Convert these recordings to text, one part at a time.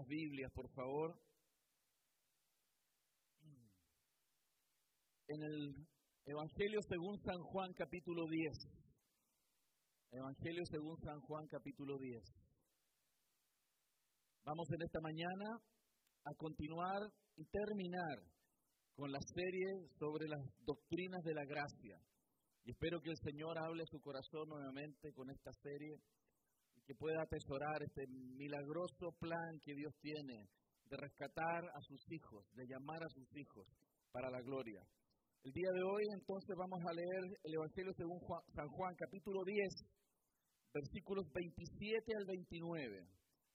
las Biblias, por favor. En el Evangelio según San Juan, capítulo 10. Evangelio según San Juan, capítulo 10. Vamos en esta mañana a continuar y terminar con la serie sobre las doctrinas de la gracia. Y espero que el Señor hable su corazón nuevamente con esta serie que pueda atesorar este milagroso plan que Dios tiene de rescatar a sus hijos, de llamar a sus hijos para la gloria. El día de hoy entonces vamos a leer el Evangelio según San Juan, capítulo 10, versículos 27 al 29.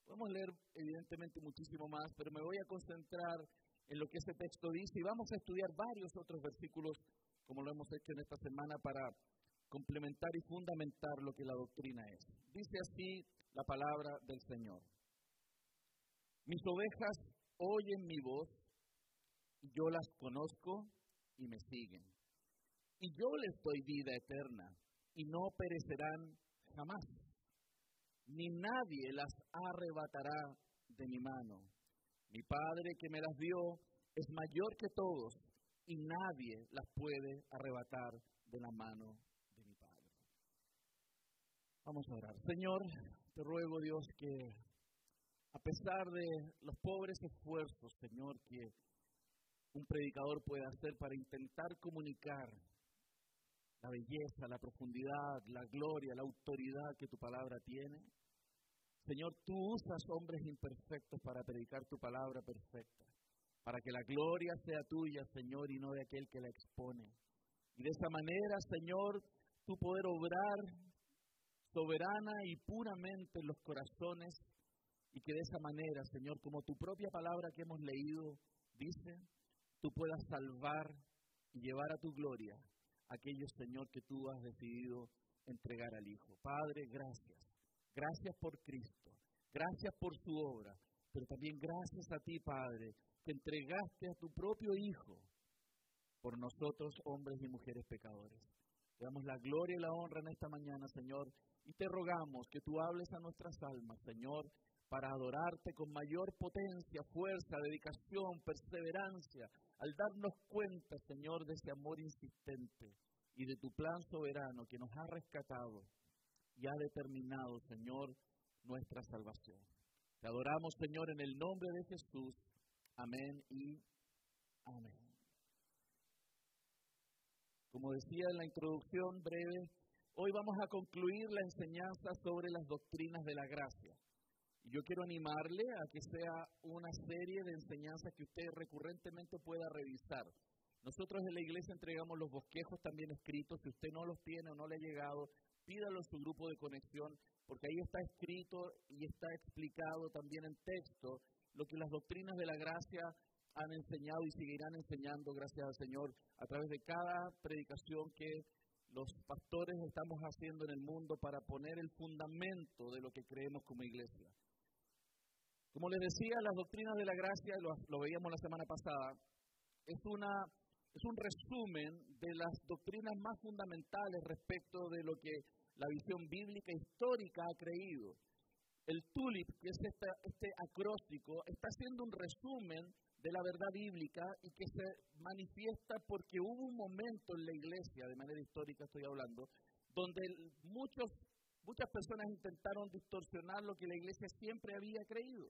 Podemos leer evidentemente muchísimo más, pero me voy a concentrar en lo que ese texto dice y vamos a estudiar varios otros versículos como lo hemos hecho en esta semana para complementar y fundamentar lo que la doctrina es. Dice así la palabra del Señor. Mis ovejas oyen mi voz y yo las conozco y me siguen. Y yo les doy vida eterna y no perecerán jamás, ni nadie las arrebatará de mi mano. Mi Padre que me las dio es mayor que todos y nadie las puede arrebatar de la mano. Vamos a orar. Señor, te ruego Dios que a pesar de los pobres esfuerzos, Señor, que un predicador puede hacer para intentar comunicar la belleza, la profundidad, la gloria, la autoridad que tu palabra tiene. Señor, tú usas hombres imperfectos para predicar tu palabra perfecta para que la gloria sea tuya, Señor, y no de aquel que la expone. Y de esa manera, Señor, tu poder obrar soberana y puramente en los corazones, y que de esa manera, Señor, como tu propia palabra que hemos leído dice, tú puedas salvar y llevar a tu gloria a aquellos, Señor, que tú has decidido entregar al Hijo. Padre, gracias. Gracias por Cristo. Gracias por su obra. Pero también gracias a ti, Padre, que entregaste a tu propio Hijo por nosotros, hombres y mujeres pecadores. Te damos la gloria y la honra en esta mañana, Señor, y te rogamos que tú hables a nuestras almas, Señor, para adorarte con mayor potencia, fuerza, dedicación, perseverancia, al darnos cuenta, Señor, de ese amor insistente y de tu plan soberano que nos ha rescatado y ha determinado, Señor, nuestra salvación. Te adoramos, Señor, en el nombre de Jesús. Amén y amén. Como decía en la introducción breve, hoy vamos a concluir la enseñanza sobre las doctrinas de la gracia. Yo quiero animarle a que sea una serie de enseñanzas que usted recurrentemente pueda revisar. Nosotros en la iglesia entregamos los bosquejos también escritos. Si usted no los tiene o no le ha llegado, pídalo en su grupo de conexión, porque ahí está escrito y está explicado también en texto lo que las doctrinas de la gracia han enseñado y seguirán enseñando, gracias al Señor, a través de cada predicación que los pastores estamos haciendo en el mundo para poner el fundamento de lo que creemos como iglesia. Como les decía, las doctrinas de la gracia, lo, veíamos la semana pasada, es, una, es un resumen de las doctrinas más fundamentales respecto de lo que la visión bíblica histórica ha creído. El TULIP, que es este acróstico, está haciendo un resumen de la verdad bíblica y que se manifiesta porque hubo un momento en la iglesia, de manera histórica estoy hablando, donde muchos, muchas personas intentaron distorsionar lo que la iglesia siempre había creído.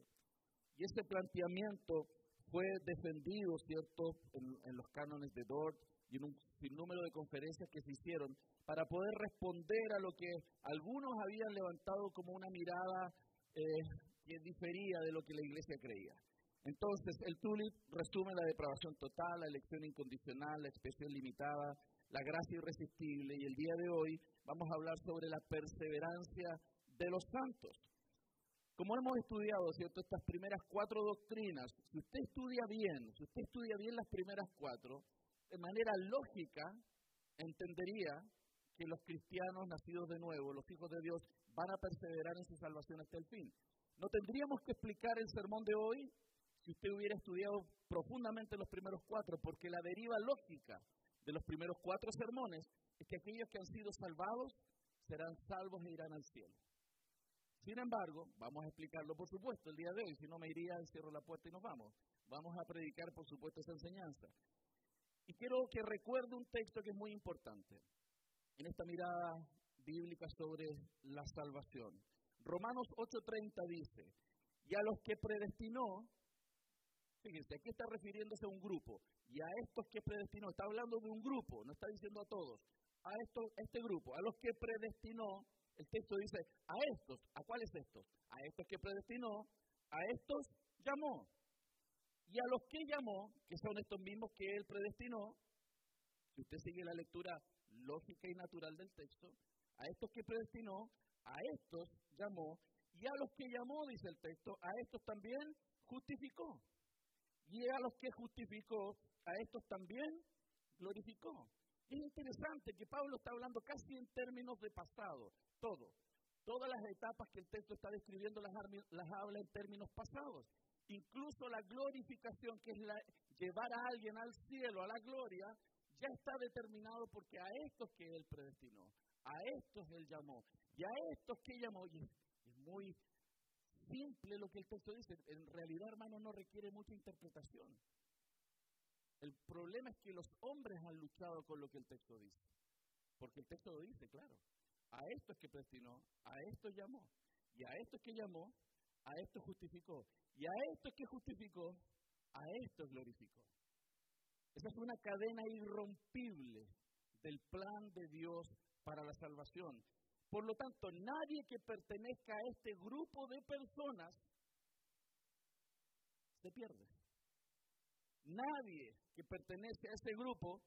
Y ese planteamiento fue defendido, ¿cierto?, en, los cánones de Dort y en un sinnúmero de conferencias que se hicieron para poder responder a lo que algunos habían levantado como una mirada eh, que difería de lo que la iglesia creía. Entonces, el TULIP resume la depravación total, la elección incondicional, la expresión limitada, la gracia irresistible, y el día de hoy vamos a hablar sobre la perseverancia de los santos. Como hemos estudiado, ¿cierto?, estas primeras cuatro doctrinas, si usted estudia bien, si usted estudia bien las primeras cuatro, de manera lógica entendería que los cristianos nacidos de nuevo, los hijos de Dios, van a perseverar en su salvación hasta el fin. No tendríamos que explicar el sermón de hoy si usted hubiera estudiado profundamente los primeros cuatro, porque la deriva lógica de los primeros cuatro sermones es que aquellos que han sido salvados serán salvos e irán al cielo. Sin embargo, vamos a explicarlo, por supuesto, el día de hoy. Si no, me iría, cierro la puerta y nos vamos. Vamos a predicar, por supuesto, esa enseñanza. Y quiero que recuerde un texto que es muy importante en esta mirada bíblica sobre la salvación. Romanos 8:30 dice, y a los que predestinó, fíjense, aquí está refiriéndose a un grupo, y a estos que predestinó, está hablando de un grupo, no está diciendo a todos, a, esto, este grupo, a los que predestinó, el texto dice, a estos, ¿a cuáles estos? A estos que predestinó, a estos llamó. Y a los que llamó, que son estos mismos que él predestinó, si usted sigue la lectura lógica y natural del texto, a estos que predestinó, a estos llamó, y a los que llamó, dice el texto, a estos también justificó. Y a los que justificó, a estos también glorificó. es interesante que Pablo está hablando casi en términos de pasado, todo. Todas las etapas que el texto está describiendo las, habla en términos pasados. Incluso la glorificación, que es llevar a alguien al cielo, a la gloria, ya está determinado porque a estos que él predestinó, a estos él llamó, y a estos que llamó, es muy simple lo que el texto dice, en realidad hermano no requiere mucha interpretación. El problema es que los hombres han luchado con lo que el texto dice, porque el texto lo dice, claro, a estos que predestinó, a estos llamó, y a estos que llamó, a estos justificó, y a estos que justificó, a estos glorificó. Esa es una cadena irrompible del plan de Dios para la salvación. Por lo tanto, nadie que pertenezca a este grupo de personas se pierde. Nadie que pertenece a ese grupo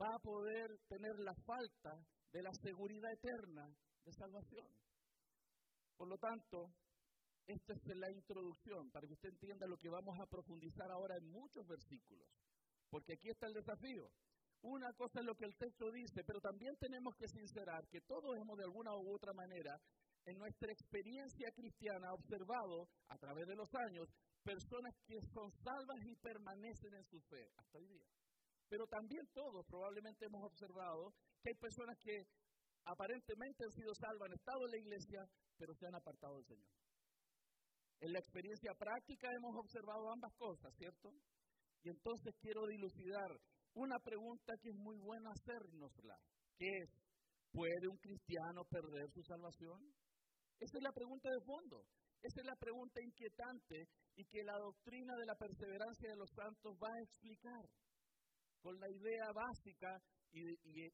va a poder tener la falta de la seguridad eterna de salvación. Por lo tanto, esta es la introducción para que usted entienda lo que vamos a profundizar ahora en muchos versículos. Porque aquí está el desafío. Una cosa es lo que el texto dice, pero también tenemos que sincerar que todos hemos de alguna u otra manera en nuestra experiencia cristiana observado a través de los años personas que son salvas y permanecen en su fe hasta hoy día. Pero también todos probablemente hemos observado que hay personas que aparentemente han sido salvas, han estado en la iglesia, pero se han apartado del Señor. En la experiencia práctica hemos observado ambas cosas, ¿cierto? Y entonces quiero dilucidar una pregunta que es muy buena hacernosla, que es, ¿puede un cristiano perder su salvación? Esa es la pregunta de fondo. Esa es la pregunta inquietante y que la doctrina de la perseverancia de los santos va a explicar con la idea básica y,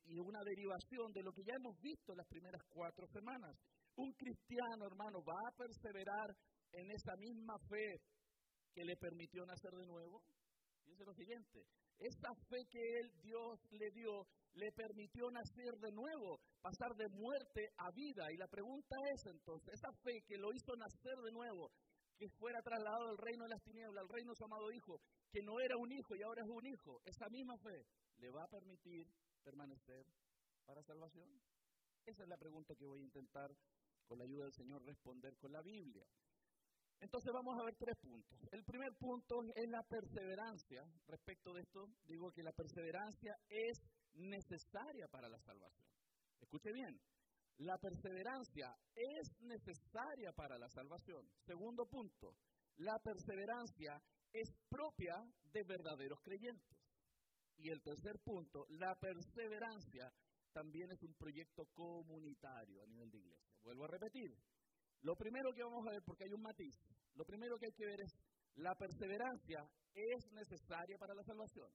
y, una derivación de lo que ya hemos visto las primeras cuatro semanas. Un cristiano, hermano, va a perseverar en esa misma fe que le permitió nacer de nuevo? Fíjense lo siguiente, esa fe que él, Dios le dio, le permitió nacer de nuevo, pasar de muerte a vida. Y la pregunta es entonces, esa fe que lo hizo nacer de nuevo, que fuera trasladado del reino de las tinieblas al reino de su amado Hijo, que no era un hijo y ahora es un hijo, esa misma fe le va a permitir permanecer para salvación? Esa es la pregunta que voy a intentar, con la ayuda del Señor, responder con la Biblia. Entonces vamos a ver tres puntos. El primer punto es la perseverancia. Respecto de esto, digo que la perseverancia es necesaria para la salvación. Escuche bien, la perseverancia es necesaria para la salvación. Segundo punto, la perseverancia es propia de verdaderos creyentes. Y el tercer punto, la perseverancia también es un proyecto comunitario a nivel de iglesia. Vuelvo a repetir, lo primero que vamos a ver, porque hay un matiz, lo primero que hay que ver es la perseverancia es necesaria para la salvación.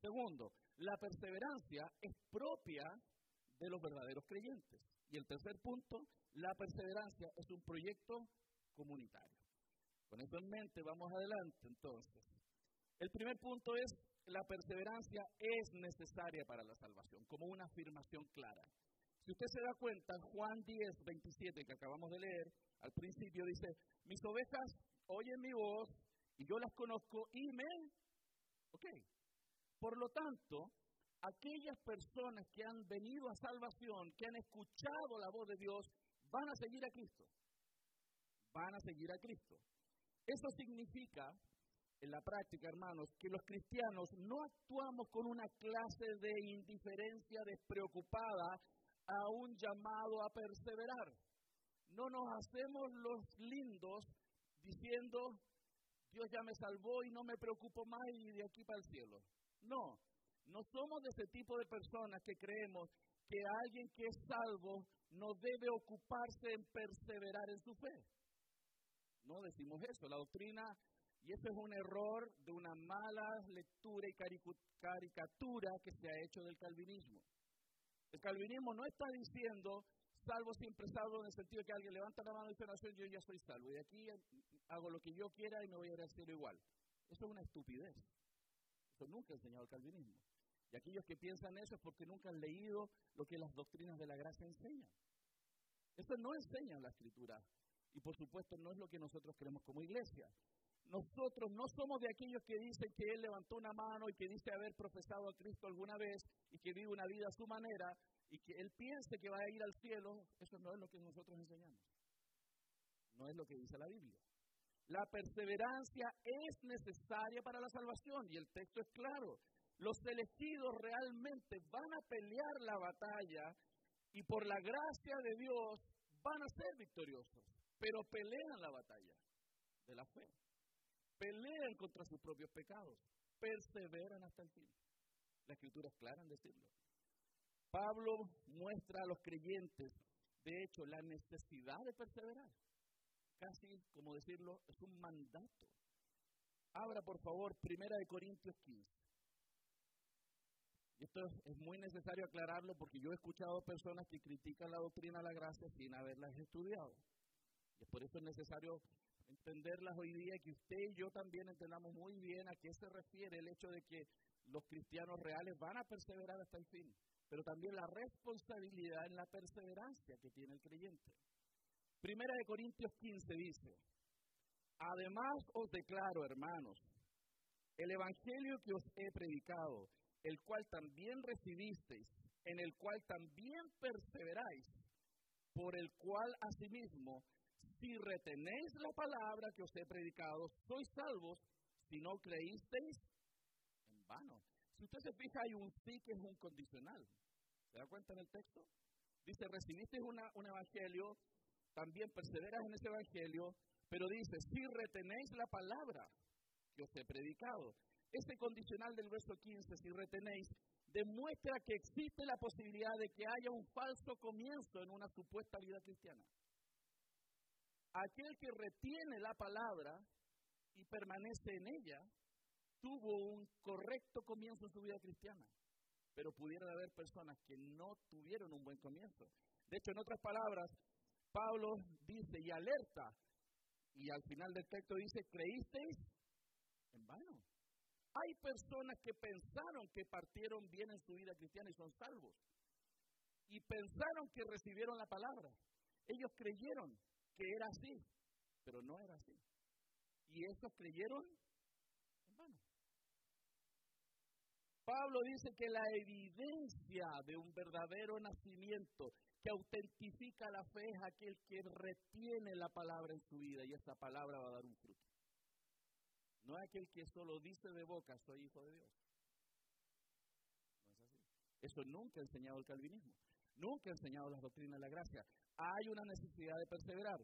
Segundo, la perseverancia es propia de los verdaderos creyentes. Y el tercer punto, la perseverancia es un proyecto comunitario. Con eso en mente, vamos adelante entonces. El primer punto es, la perseverancia es necesaria para la salvación, como una afirmación clara. Si usted se da cuenta, Juan 10, 27, que acabamos de leer, al principio dice, mis ovejas oyen mi voz y yo las conozco y me... Ok. Por lo tanto, aquellas personas que han venido a salvación, que han escuchado la voz de Dios, van a seguir a Cristo. Van a seguir a Cristo. Eso significa, en la práctica, hermanos, que los cristianos no actuamos con una clase de indiferencia despreocupada a un llamado a perseverar. no nos hacemos los lindos diciendo, Dios ya me salvó y no me preocupo más y de aquí para el cielo. No, no somos de ese tipo de personas que creemos que alguien que es salvo no debe ocuparse en perseverar en su fe. No decimos eso. La doctrina, y ese es un error de una mala lectura y caricatura que se ha hecho del calvinismo. El calvinismo no está diciendo salvo siempre salvo en el sentido de que alguien levanta la mano y dice, nación, yo ya soy salvo. Y aquí hago lo que yo quiera y me voy a ir al cielo igual. Eso es una estupidez. Eso nunca ha enseñado el calvinismo. Y aquellos que piensan eso es porque nunca han leído lo que las doctrinas de la gracia enseñan. Eso no enseña la escritura. Y por supuesto no es lo que nosotros creemos como iglesia. Nosotros no somos de aquellos que dicen que Él levantó una mano y que dice haber profesado a Cristo alguna vez y que vive una vida a su manera y que Él piense que va a ir al cielo. Eso no es lo que nosotros enseñamos. No es lo que dice la Biblia. La perseverancia es necesaria para la salvación y el texto es claro. Los elegidos realmente van a pelear la batalla y por la gracia de Dios van a ser victoriosos, pero pelean la batalla de la fe. Pelean contra sus propios pecados, perseveran hasta el fin. La escritura es clara en decirlo. Pablo muestra a los creyentes, de hecho, la necesidad de perseverar. Casi, como decirlo, es un mandato. Abra, por favor, Primera de Corintios 15. Esto es muy necesario aclararlo porque yo he escuchado personas que critican la doctrina de la gracia sin haberlas estudiado. Y por eso es necesario entenderlas hoy día que usted y yo también entendamos muy bien a qué se refiere el hecho de que los cristianos reales van a perseverar hasta el fin, pero también la responsabilidad en la perseverancia que tiene el creyente. Primera de Corintios 15 dice, además os declaro, hermanos, el evangelio que os he predicado, el cual también recibisteis, en el cual también perseveráis, por el cual asimismo, si retenéis la palabra que os he predicado, sois salvos, si no creísteis, en vano. Si usted se fija, hay un sí que es un condicional. ¿Se da cuenta en el texto? Dice, recibisteis un evangelio, también perseveras en ese evangelio, pero dice, si retenéis la palabra que os he predicado. Ese condicional del verso 15, si retenéis, demuestra que existe la posibilidad de que haya un falso comienzo en una supuesta vida cristiana. Aquel que retiene la palabra y permanece en ella, tuvo un correcto comienzo en su vida cristiana. Pero pudieron haber personas que no tuvieron un buen comienzo. De hecho, en otras palabras, Pablo dice y alerta, y al final del texto dice, ¿creísteis? En vano. Hay personas que pensaron que partieron bien en su vida cristiana y son salvos. Y pensaron que recibieron la palabra. Ellos creyeron que era así, pero no era así. Y estos creyeron en. Pablo dice que la evidencia de un verdadero nacimiento que autentifica la fe es aquel que retiene la palabra en su vida y esa palabra va a dar un fruto. No es aquel que solo dice de boca, soy hijo de Dios. No es así. Eso nunca ha enseñado el calvinismo. Nunca ha enseñado las doctrinas de la gracia. Hay una necesidad de perseverar.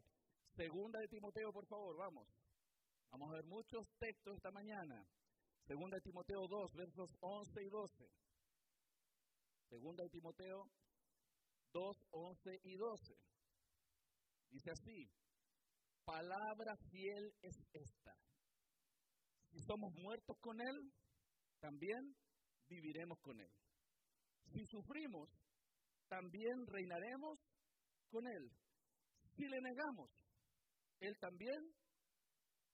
Segunda de Timoteo, por favor, vamos. Vamos a ver muchos textos esta mañana. Segunda de Timoteo 2, versos 11 y 12. Segunda de Timoteo 2, 11 y 12. Dice así, palabra fiel es esta si somos muertos con Él, también viviremos con Él. Si sufrimos, también reinaremos con Él. Si le negamos, Él también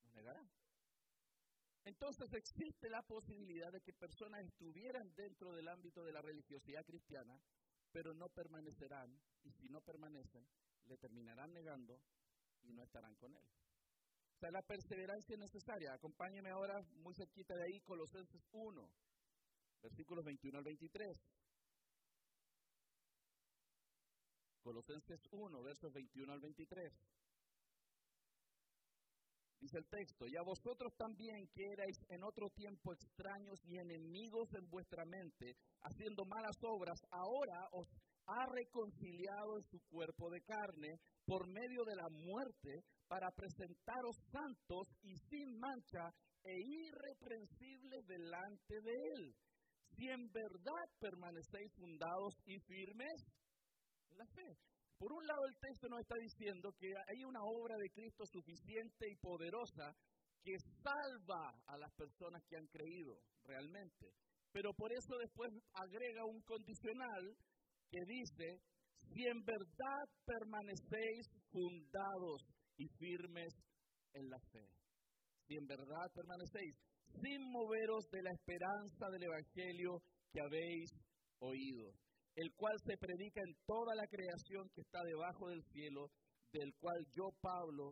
nos negará. Entonces existe la posibilidad de que personas estuvieran dentro del ámbito de la religiosidad cristiana, pero no permanecerán, y si no permanecen, le terminarán negando y no estarán con Él. O sea, la perseverancia es necesaria. Acompáñeme ahora muy cerquita de ahí, Colosenses 1, versículos 21 al 23. Colosenses 1, versos 21 al 23. Dice el texto, y a vosotros también que erais en otro tiempo extraños y enemigos en vuestra mente, haciendo malas obras, ahora os ha reconciliado en su cuerpo de carne por medio de la muerte para presentaros santos y sin mancha e irreprensibles delante de Él. Si en verdad permanecéis fundados y firmes la fe. Por un lado el texto nos está diciendo que hay una obra de Cristo suficiente y poderosa que salva a las personas que han creído realmente. Pero por eso después agrega un condicional que dice, si en verdad permanecéis fundados y firmes en la fe, si en verdad permanecéis, sin moveros de la esperanza del Evangelio que habéis oído, el cual se predica en toda la creación que está debajo del cielo, del cual yo, Pablo,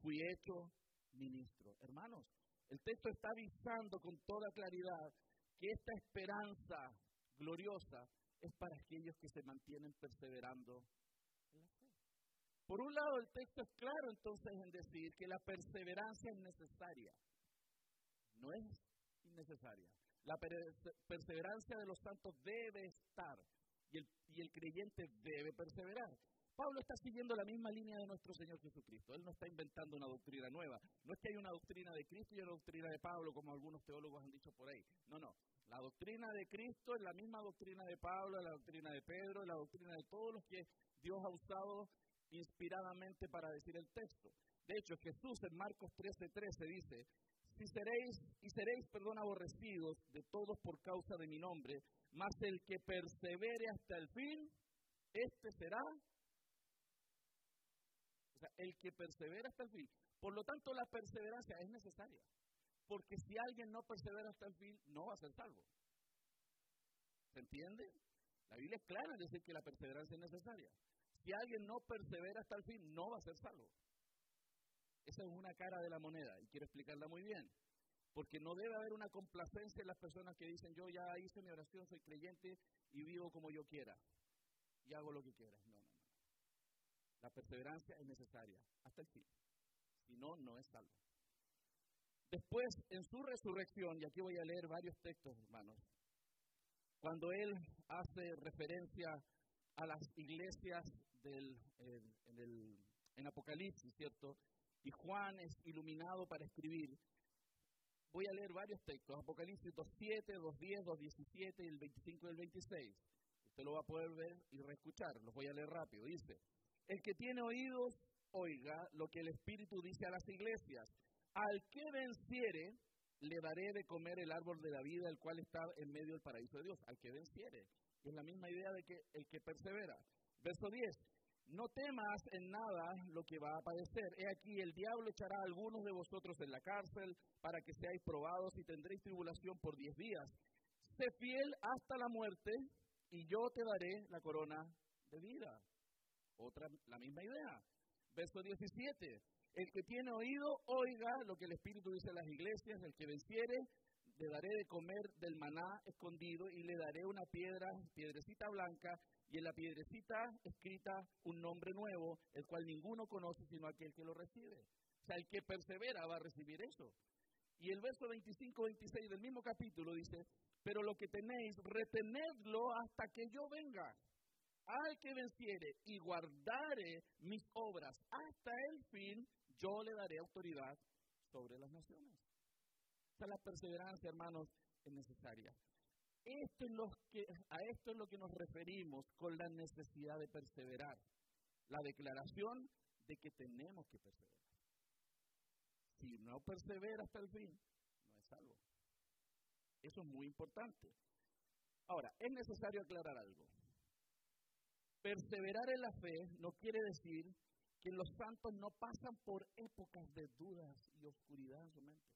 fui hecho ministro. Hermanos, el texto está avisando con toda claridad que esta esperanza gloriosa es para aquellos que se mantienen perseverando en la fe. Por un lado, el texto es claro entonces en decir que la perseverancia es necesaria. No es innecesaria. La perseverancia de los santos debe estar y el, creyente debe perseverar. Pablo está siguiendo la misma línea de nuestro Señor Jesucristo. Él no está inventando una doctrina nueva. No es que hay una doctrina de Cristo y una doctrina de Pablo, como algunos teólogos han dicho por ahí. No, no. La doctrina de Cristo es la misma doctrina de Pablo, la doctrina de Pedro, la doctrina de todos los que Dios ha usado inspiradamente para decir el texto. De hecho, Jesús en Marcos 13:13 dice, si seréis y seréis, perdón, aborrecidos de todos por causa de mi nombre, mas el que persevere hasta el fin, este será el que persevera hasta el fin. Por lo tanto, la perseverancia es necesaria. Porque si alguien no persevera hasta el fin, no va a ser salvo. ¿Se entiende? La Biblia es clara en decir que la perseverancia es necesaria. Si alguien no persevera hasta el fin, no va a ser salvo. Esa es una cara de la moneda y quiero explicarla muy bien. Porque no debe haber una complacencia en las personas que dicen yo ya hice mi oración, soy creyente y vivo como yo quiera y hago lo que quiera. No, no. La perseverancia es necesaria hasta el fin. Si no, no es salvo. Después, en su resurrección, y aquí voy a leer varios textos, hermanos, cuando él hace referencia a las iglesias del, en Apocalipsis, ¿cierto? Y Juan es iluminado para escribir. Voy a leer varios textos, Apocalipsis 2.7, 2.10, 2.17 y el 25 y el 26. Usted lo va a poder ver y reescuchar, los voy a leer rápido. Dice, el que tiene oídos, oiga lo que el Espíritu dice a las iglesias. Al que venciere, le daré de comer el árbol de la vida, el cual está en medio del paraíso de Dios. Al que venciere. Es la misma idea de que el que persevera. Verso 10. No temas en nada lo que va a padecer. He aquí, el diablo echará a algunos de vosotros en la cárcel para que seáis probados y tendréis tribulación por diez días. Sé fiel hasta la muerte y yo te daré la corona de vida. Otra, la misma idea. Verso 17. El que tiene oído, oiga lo que el Espíritu dice a las iglesias. El que venciere, le daré de comer del maná escondido y le daré una piedra, piedrecita blanca, y en la piedrecita escrita un nombre nuevo, el cual ninguno conoce sino aquel que lo recibe. O sea, el que persevera va a recibir eso. Y el verso 25-26 del mismo capítulo dice, pero lo que tenéis, retenedlo hasta que yo venga al que venciere y guardare mis obras hasta el fin, yo le daré autoridad sobre las naciones. O la perseverancia, hermanos, es necesaria. A esto es lo que nos referimos con la necesidad de perseverar. La declaración de que tenemos que perseverar. Si no persevera hasta el fin, no es salvo. Eso es muy importante. Ahora, es necesario aclarar algo. Perseverar en la fe no quiere decir que los santos no pasan por épocas de dudas y oscuridad en su mente.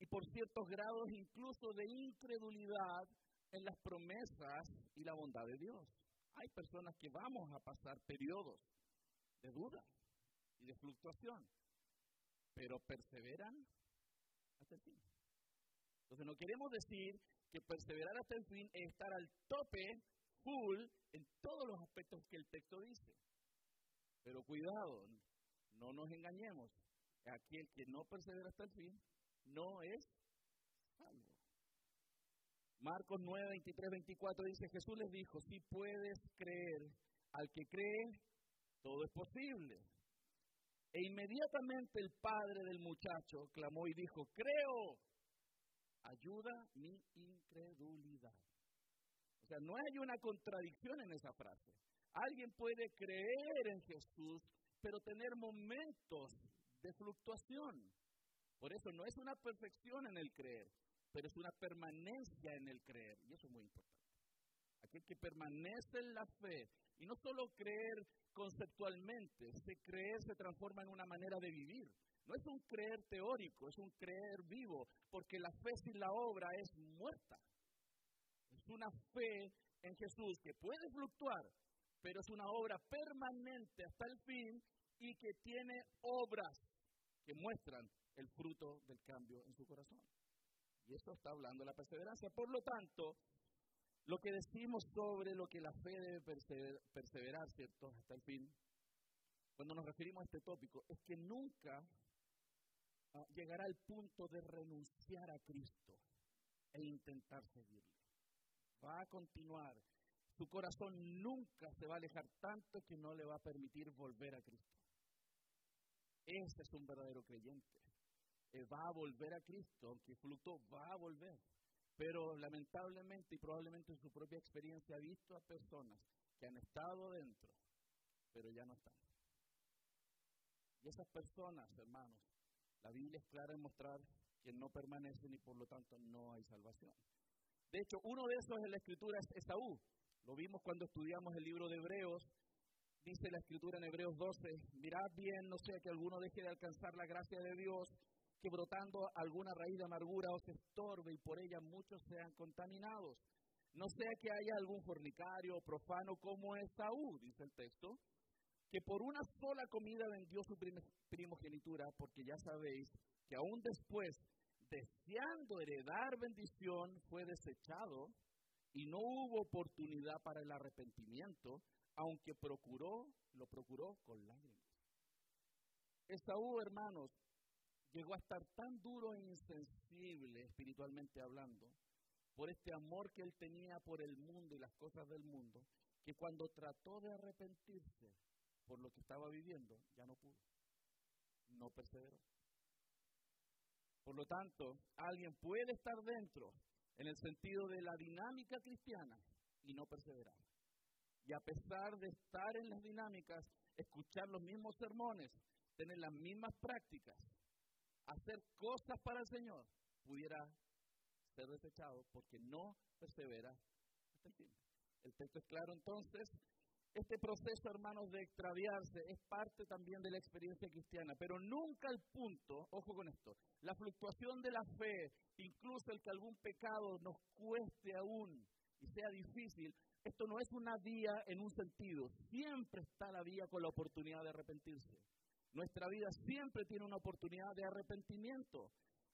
Y por ciertos grados incluso de incredulidad en las promesas y la bondad de Dios. Hay personas que vamos a pasar periodos de duda y de fluctuación, pero perseveran hasta el fin. Entonces no queremos decir que perseverar hasta el fin es estar al tope full en todos los aspectos que el texto dice. Pero cuidado, no nos engañemos. Aquel que no persevera hasta el fin no es salvo. Marcos 9, 23, 24 dice, Jesús les dijo, si puedes creer, al que cree, todo es posible. E inmediatamente el padre del muchacho clamó y dijo, creo, ayuda mi incredulidad. O sea, no hay una contradicción en esa frase. Alguien puede creer en Jesús, pero tener momentos de fluctuación. Por eso no es una perfección en el creer, pero es una permanencia en el creer. Y eso es muy importante. Aquel que permanece en la fe, y no solo creer conceptualmente, ese creer se transforma en una manera de vivir. No es un creer teórico, es un creer vivo, porque la fe sin la obra es muerta. Es una fe en Jesús que puede fluctuar, pero es una obra permanente hasta el fin y que tiene obras que muestran el fruto del cambio en su corazón. Y eso está hablando la perseverancia. Por lo tanto, lo que decimos sobre lo que la fe debe perseverar, ¿cierto? Hasta el fin, cuando nos referimos a este tópico, es que nunca ah, llegará al punto de renunciar a Cristo e intentar seguirle. Va a continuar. Su corazón nunca se va a alejar tanto que no le va a permitir volver a Cristo. Ese es un verdadero creyente. Eh, va a volver a Cristo, aunque fluctuó, va a volver. Pero lamentablemente y probablemente en su propia experiencia ha visto a personas que han estado dentro, pero ya no están. Y esas personas, hermanos, la Biblia es clara en mostrar que no permanecen y por lo tanto no hay salvación. De hecho, uno de esos en la escritura es Esaú. Lo vimos cuando estudiamos el libro de Hebreos. Dice la escritura en Hebreos 12, mirad bien, no sea que alguno deje de alcanzar la gracia de Dios, que brotando alguna raíz de amargura os estorbe y por ella muchos sean contaminados. No sea que haya algún fornicario o profano como Esaú, dice el texto, que por una sola comida vendió su primogenitura, porque ya sabéis que aún después, deseando heredar bendición, fue desechado y no hubo oportunidad para el arrepentimiento, aunque procuró, lo procuró con lágrimas. Esaú, hermanos, llegó a estar tan duro e insensible espiritualmente hablando, por este amor que él tenía por el mundo y las cosas del mundo, que cuando trató de arrepentirse por lo que estaba viviendo, ya no pudo, no perseveró. Por lo tanto, alguien puede estar dentro en el sentido de la dinámica cristiana y no perseverar. Y a pesar de estar en las dinámicas, escuchar los mismos sermones, tener las mismas prácticas, hacer cosas para el Señor, pudiera ser desechado porque no persevera el fin. El texto es claro entonces. Este proceso, hermanos, de extraviarse es parte también de la experiencia cristiana, pero nunca el punto, ojo con esto, la fluctuación de la fe, incluso el que algún pecado nos cueste aún y sea difícil, esto no es una vía en un sentido, siempre está la vía con la oportunidad de arrepentirse. Nuestra vida siempre tiene una oportunidad de arrepentimiento.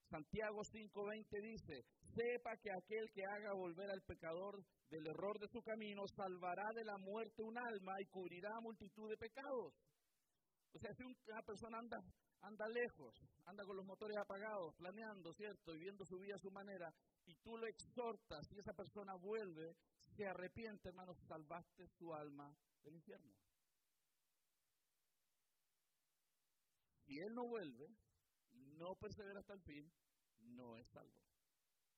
Santiago 5:20 dice, sepa que aquel que haga volver al pecador del error de su camino salvará de la muerte un alma y cubrirá multitud de pecados. O sea, si una persona anda, anda lejos, anda con los motores apagados, planeando, ¿cierto? Y viendo su vida a su manera, y tú lo exhortas y esa persona vuelve, se arrepiente, hermano, salvaste su alma del infierno. Si él no vuelve, no persevera hasta el fin, no es salvo.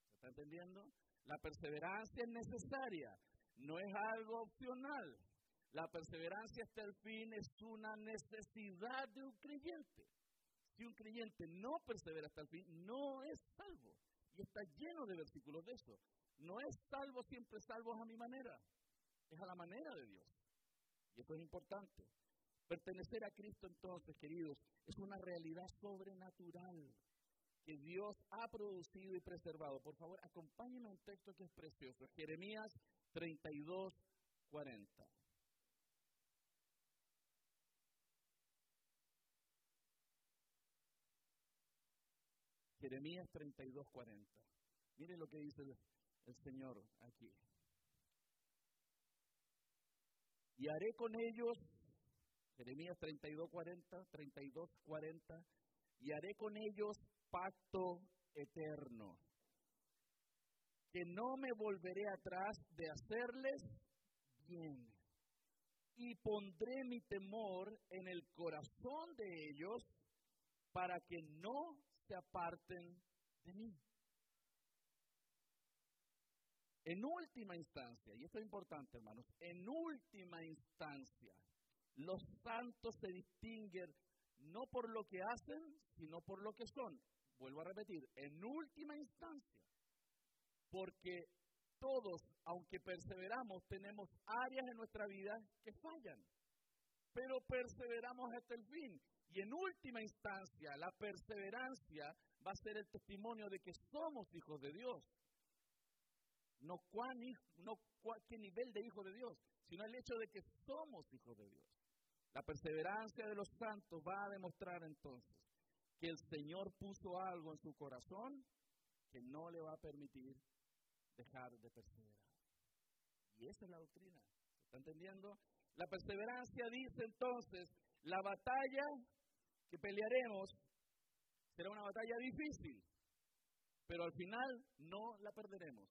¿Se está entendiendo? La perseverancia es necesaria, no es algo opcional. La perseverancia hasta el fin es una necesidad de un creyente. Si un creyente no persevera hasta el fin, no es salvo. Y está lleno de versículos de eso. No es salvo siempre salvo a mi manera, es a la manera de Dios. Y esto es importante. Pertenecer a Cristo entonces, queridos, es una realidad sobrenatural que Dios ha producido y preservado. Por favor, acompáñenme a un texto que es precioso. Jeremías 32, 40. Jeremías 32, 40. Miren lo que dice el Señor aquí. Y haré con ellos Jeremías 32, 40, 32, 40, y haré con ellos pacto eterno. que no me volveré atrás de hacerles bien. Y pondré mi temor en el corazón de ellos para que no se aparten de mí. En última instancia, y esto es importante hermanos, en última instancia, los santos se distinguen no por lo que hacen, sino por lo que son. Vuelvo a repetir, en última instancia, porque todos, aunque perseveramos, tenemos áreas en nuestra vida que fallan, pero perseveramos hasta el fin. Y en última instancia, la perseverancia va a ser el testimonio de que somos hijos de Dios. No, cuán, qué nivel de hijo de Dios, sino el hecho de que somos hijos de Dios. La perseverancia de los santos va a demostrar entonces que el Señor puso algo en su corazón que no le va a permitir dejar de perseverar. Y esa es la doctrina. ¿Se está entendiendo? La perseverancia dice entonces, la batalla que pelearemos será una batalla difícil, pero al final no la perderemos.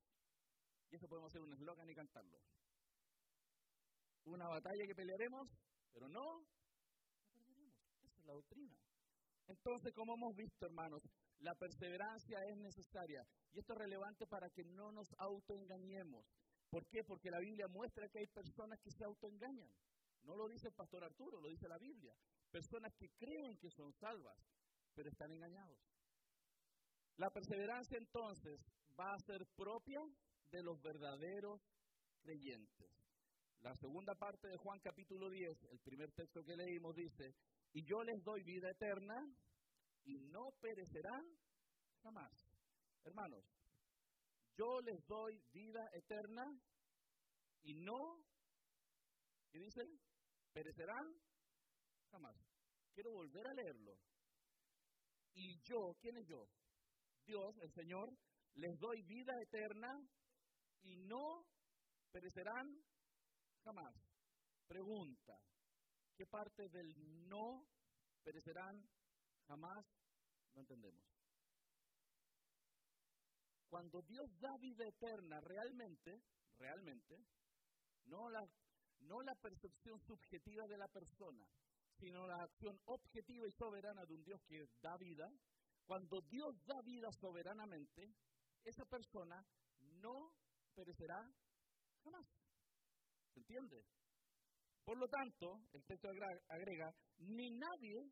Y eso podemos hacer un eslogan y cantarlo. Una batalla que pelearemos, pero no la perderemos. Esa es la doctrina. Entonces, como hemos visto, hermanos, la perseverancia es necesaria. Y esto es relevante para que no nos autoengañemos. ¿Por qué? Porque la Biblia muestra que hay personas que se autoengañan. No lo dice el pastor Arturo, lo dice la Biblia. Personas que creen que son salvas, pero están engañados. La perseverancia entonces va a ser propia de los verdaderos creyentes. La segunda parte de Juan capítulo 10, el primer texto que leímos dice, y yo les doy vida eterna y no perecerán jamás. Hermanos, yo les doy vida eterna y no, ¿qué dice? Perecerán jamás. Quiero volver a leerlo. Y yo, ¿quién es yo? Dios, el Señor, les doy vida eterna y no perecerán jamás. Pregunta, ¿qué parte del no perecerán jamás no entendemos? Cuando Dios da vida eterna realmente, realmente, no la, no la percepción subjetiva de la persona, sino la acción objetiva y soberana de un Dios que da vida, cuando Dios da vida soberanamente, esa persona no perecerá jamás. ¿Se entiende? Por lo tanto, el texto agrega, ni nadie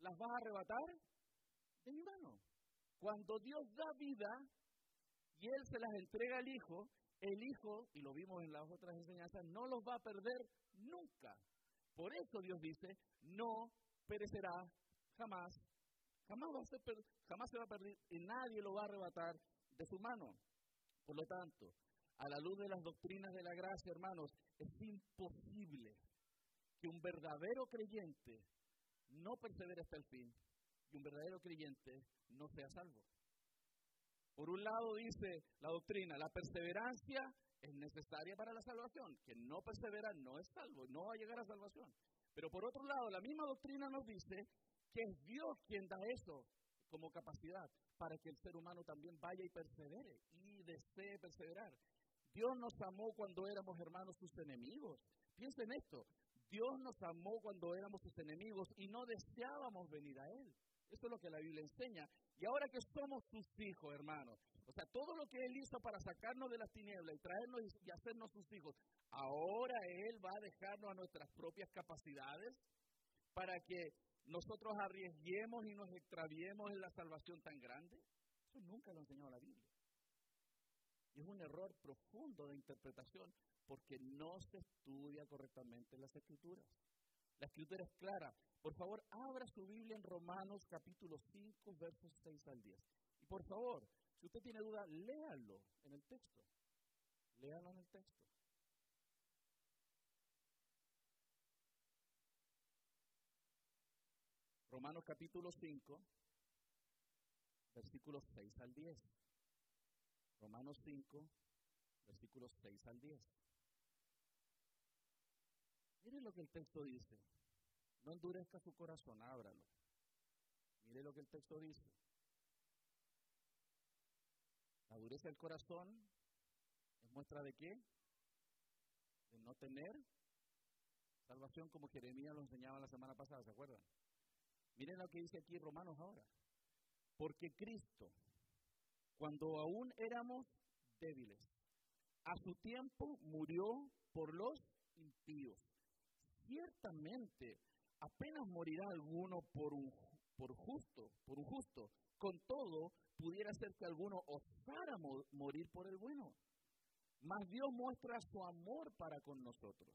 las va a arrebatar de mi mano. Cuando Dios da vida y Él se las entrega al Hijo, el Hijo, y lo vimos en las otras enseñanzas, no los va a perder nunca. Por eso Dios dice, no perecerá jamás, jamás, va a jamás se va a perder y nadie lo va a arrebatar de su mano. Por lo tanto, a la luz de las doctrinas de la gracia, hermanos, es imposible que un verdadero creyente no persevere hasta el fin y un verdadero creyente no sea salvo. Por un lado dice la doctrina, la perseverancia es necesaria para la salvación. Quien no persevera no es salvo, no va a llegar a salvación. Pero por otro lado, la misma doctrina nos dice que es Dios quien da eso como capacidad para que el ser humano también vaya y persevere y desee perseverar. Dios nos amó cuando éramos hermanos sus enemigos. Piensen esto, Dios nos amó cuando éramos sus enemigos y no deseábamos venir a Él. Eso es lo que la Biblia enseña. Y ahora que somos sus hijos, hermanos, o sea, todo lo que Él hizo para sacarnos de las tinieblas y traernos y hacernos sus hijos, ahora Él va a dejarnos a nuestras propias capacidades para que nosotros arriesguemos y nos extraviemos en la salvación tan grande. Eso nunca lo ha enseñado la Biblia. Y es un error profundo de interpretación porque no se estudia correctamente las escrituras. La escritura es clara. Por favor, abra su Biblia en Romanos capítulo 5, versos 6 al 10. Y por favor, si usted tiene duda, léalo en el texto. Léalo en el texto. Romanos capítulo 5, versículos 6 al 10. Romanos 5, versículos 6 al 10. Miren lo que el texto dice. No endurezca su corazón, ábralo. Mire lo que el texto dice. La dureza del corazón es muestra de qué? De no tener salvación como Jeremías lo enseñaba la semana pasada, ¿se acuerdan? Miren lo que dice aquí Romanos ahora. Porque Cristo, cuando aún éramos débiles, a su tiempo murió por los impíos. Ciertamente, apenas morirá alguno por un por justo, por un justo. Con todo, pudiera ser que alguno osara morir por el bueno. Mas Dios muestra su amor para con nosotros,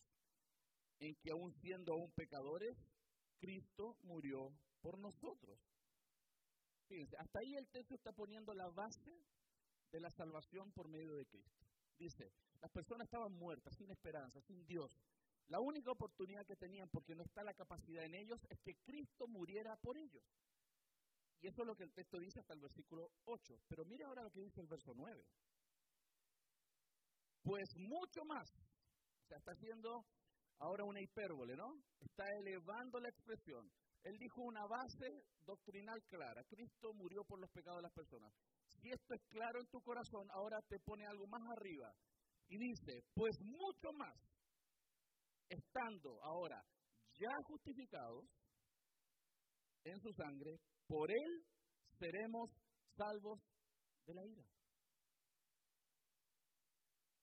en que aún siendo aún pecadores, Cristo murió por nosotros. Fíjense, hasta ahí el texto está poniendo la base de la salvación por medio de Cristo. Dice, las personas estaban muertas, sin esperanza, sin Dios. La única oportunidad que tenían, porque no está la capacidad en ellos, es que Cristo muriera por ellos. Y eso es lo que el texto dice hasta el versículo 8. Pero mire ahora lo que dice el verso 9. Pues mucho más. O sea, está haciendo ahora una hipérbole, ¿no? Está elevando la expresión. Él dijo una base doctrinal clara. Cristo murió por los pecados de las personas. Si esto es claro en tu corazón, ahora te pone algo más arriba. Y dice, pues mucho más, estando ahora ya justificados en su sangre, por él seremos salvos de la ira.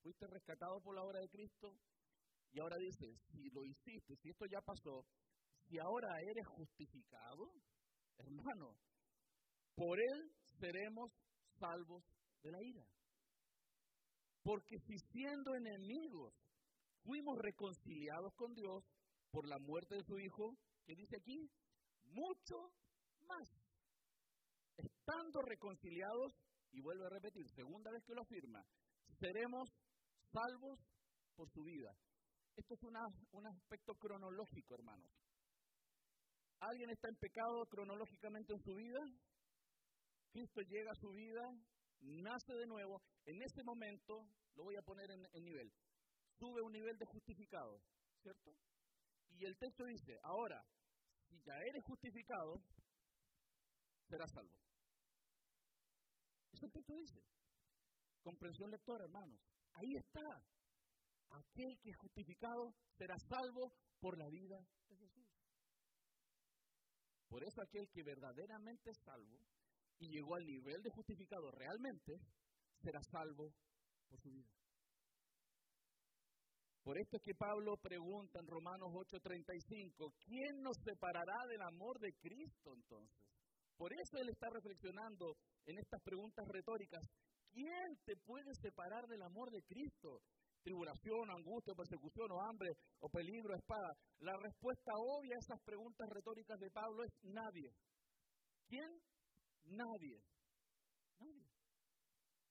Fuiste rescatado por la obra de Cristo y ahora dice, si lo hiciste, si esto ya pasó, si ahora eres justificado, hermano, por él seremos salvos de la ira. Porque si siendo enemigos fuimos reconciliados con Dios por la muerte de su Hijo, que dice aquí, mucho más. Estando reconciliados, y vuelvo a repetir, segunda vez que lo afirma, seremos salvos por su vida. Esto es un aspecto cronológico, hermanos. ¿Alguien está en pecado cronológicamente en su vida? Cristo llega a su vida, nace de nuevo. En ese momento, lo voy a poner en, en nivel, sube un nivel de justificado, ¿cierto? Y el texto dice, ahora, si ya eres justificado, será salvo. Eso el texto dice. Comprensión lectora, hermanos. Ahí está. Aquel que es justificado será salvo por la vida de Jesús. Por eso aquel que verdaderamente es salvo y llegó al nivel de justificado realmente, será salvo por su vida. Por esto es que Pablo pregunta en Romanos 8:35, ¿quién nos separará del amor de Cristo entonces? Por eso él está reflexionando en estas preguntas retóricas. ¿Quién te puede separar del amor de Cristo? Tribulación, angustia, persecución o hambre o peligro, espada. La respuesta obvia a esas preguntas retóricas de Pablo es nadie. ¿Quién? Nadie. Nadie.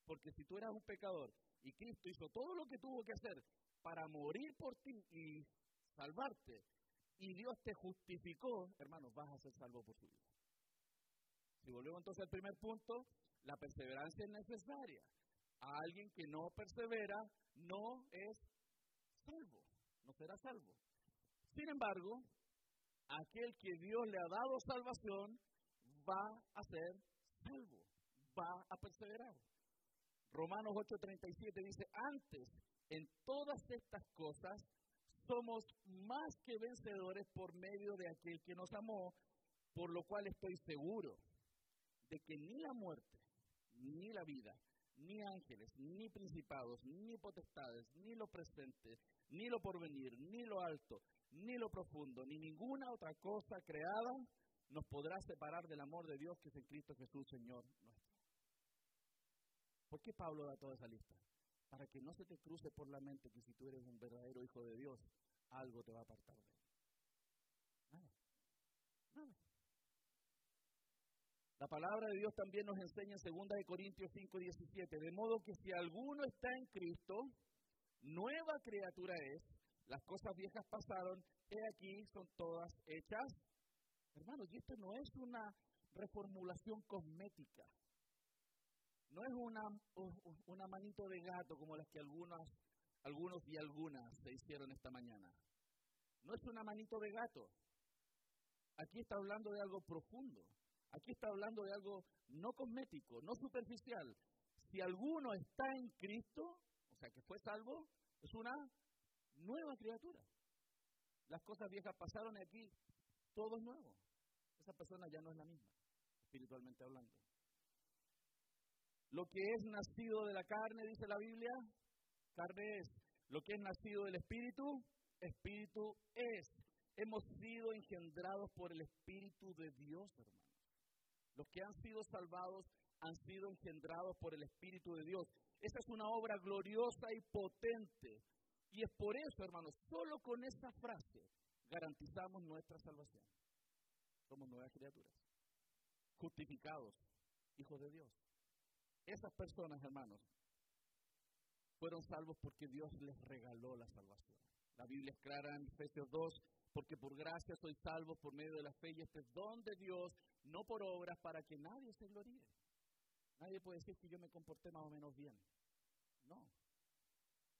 Porque si tú eras un pecador y Cristo hizo todo lo que tuvo que hacer para morir por ti y salvarte, y Dios te justificó, hermanos, vas a ser salvo por su vida. Si volvemos entonces al primer punto, la perseverancia es necesaria. A alguien que no persevera no es salvo, no será salvo. Sin embargo, aquel que Dios le ha dado salvación va a ser salvo, va a perseverar. Romanos 8:37 dice, antes, en todas estas cosas, somos más que vencedores por medio de aquel que nos amó, por lo cual estoy seguro de que ni la muerte, ni la vida, ni ángeles, ni principados, ni potestades, ni lo presente, ni lo porvenir, ni lo alto, ni lo profundo, ni ninguna otra cosa creada nos podrá separar del amor de Dios que es en Cristo Jesús, Señor nuestro. ¿Por qué Pablo da toda esa lista? Para que no se te cruce por la mente que si tú eres un verdadero hijo de Dios, algo te va a apartar de él. Nada. Nada. La palabra de Dios también nos enseña en 2 Corintios 5, 17, de modo que si alguno está en Cristo, nueva criatura es, las cosas viejas pasaron, he aquí son todas hechas. Hermanos, y esto no es una reformulación cosmética, no es una, una manito de gato como las que algunos, algunos y algunas se hicieron esta mañana. No es una manito de gato. Aquí está hablando de algo profundo. Aquí está hablando de algo no cosmético, no superficial, si alguno está en Cristo, o sea que fue salvo, es una nueva criatura. Las cosas viejas pasaron y aquí todo es nuevo. Esa persona ya no es la misma, espiritualmente hablando. Lo que es nacido de la carne, dice la Biblia, carne es. Lo que es nacido del Espíritu, Espíritu es. Hemos sido engendrados por el Espíritu de Dios, hermanos. Los que han sido salvados han sido engendrados por el Espíritu de Dios. Esa es una obra gloriosa y potente. Y es por eso, hermanos, solo con esa frase garantizamos nuestra salvación. Somos nuevas criaturas, justificados, hijos de Dios. Esas personas, hermanos, fueron salvos porque Dios les regaló la salvación. La Biblia es clara en Efesios 2, porque por gracia soy salvo por medio de la fe y este es don de Dios, no por obras para que nadie se gloríe. Nadie puede decir que yo me comporté más o menos bien. No.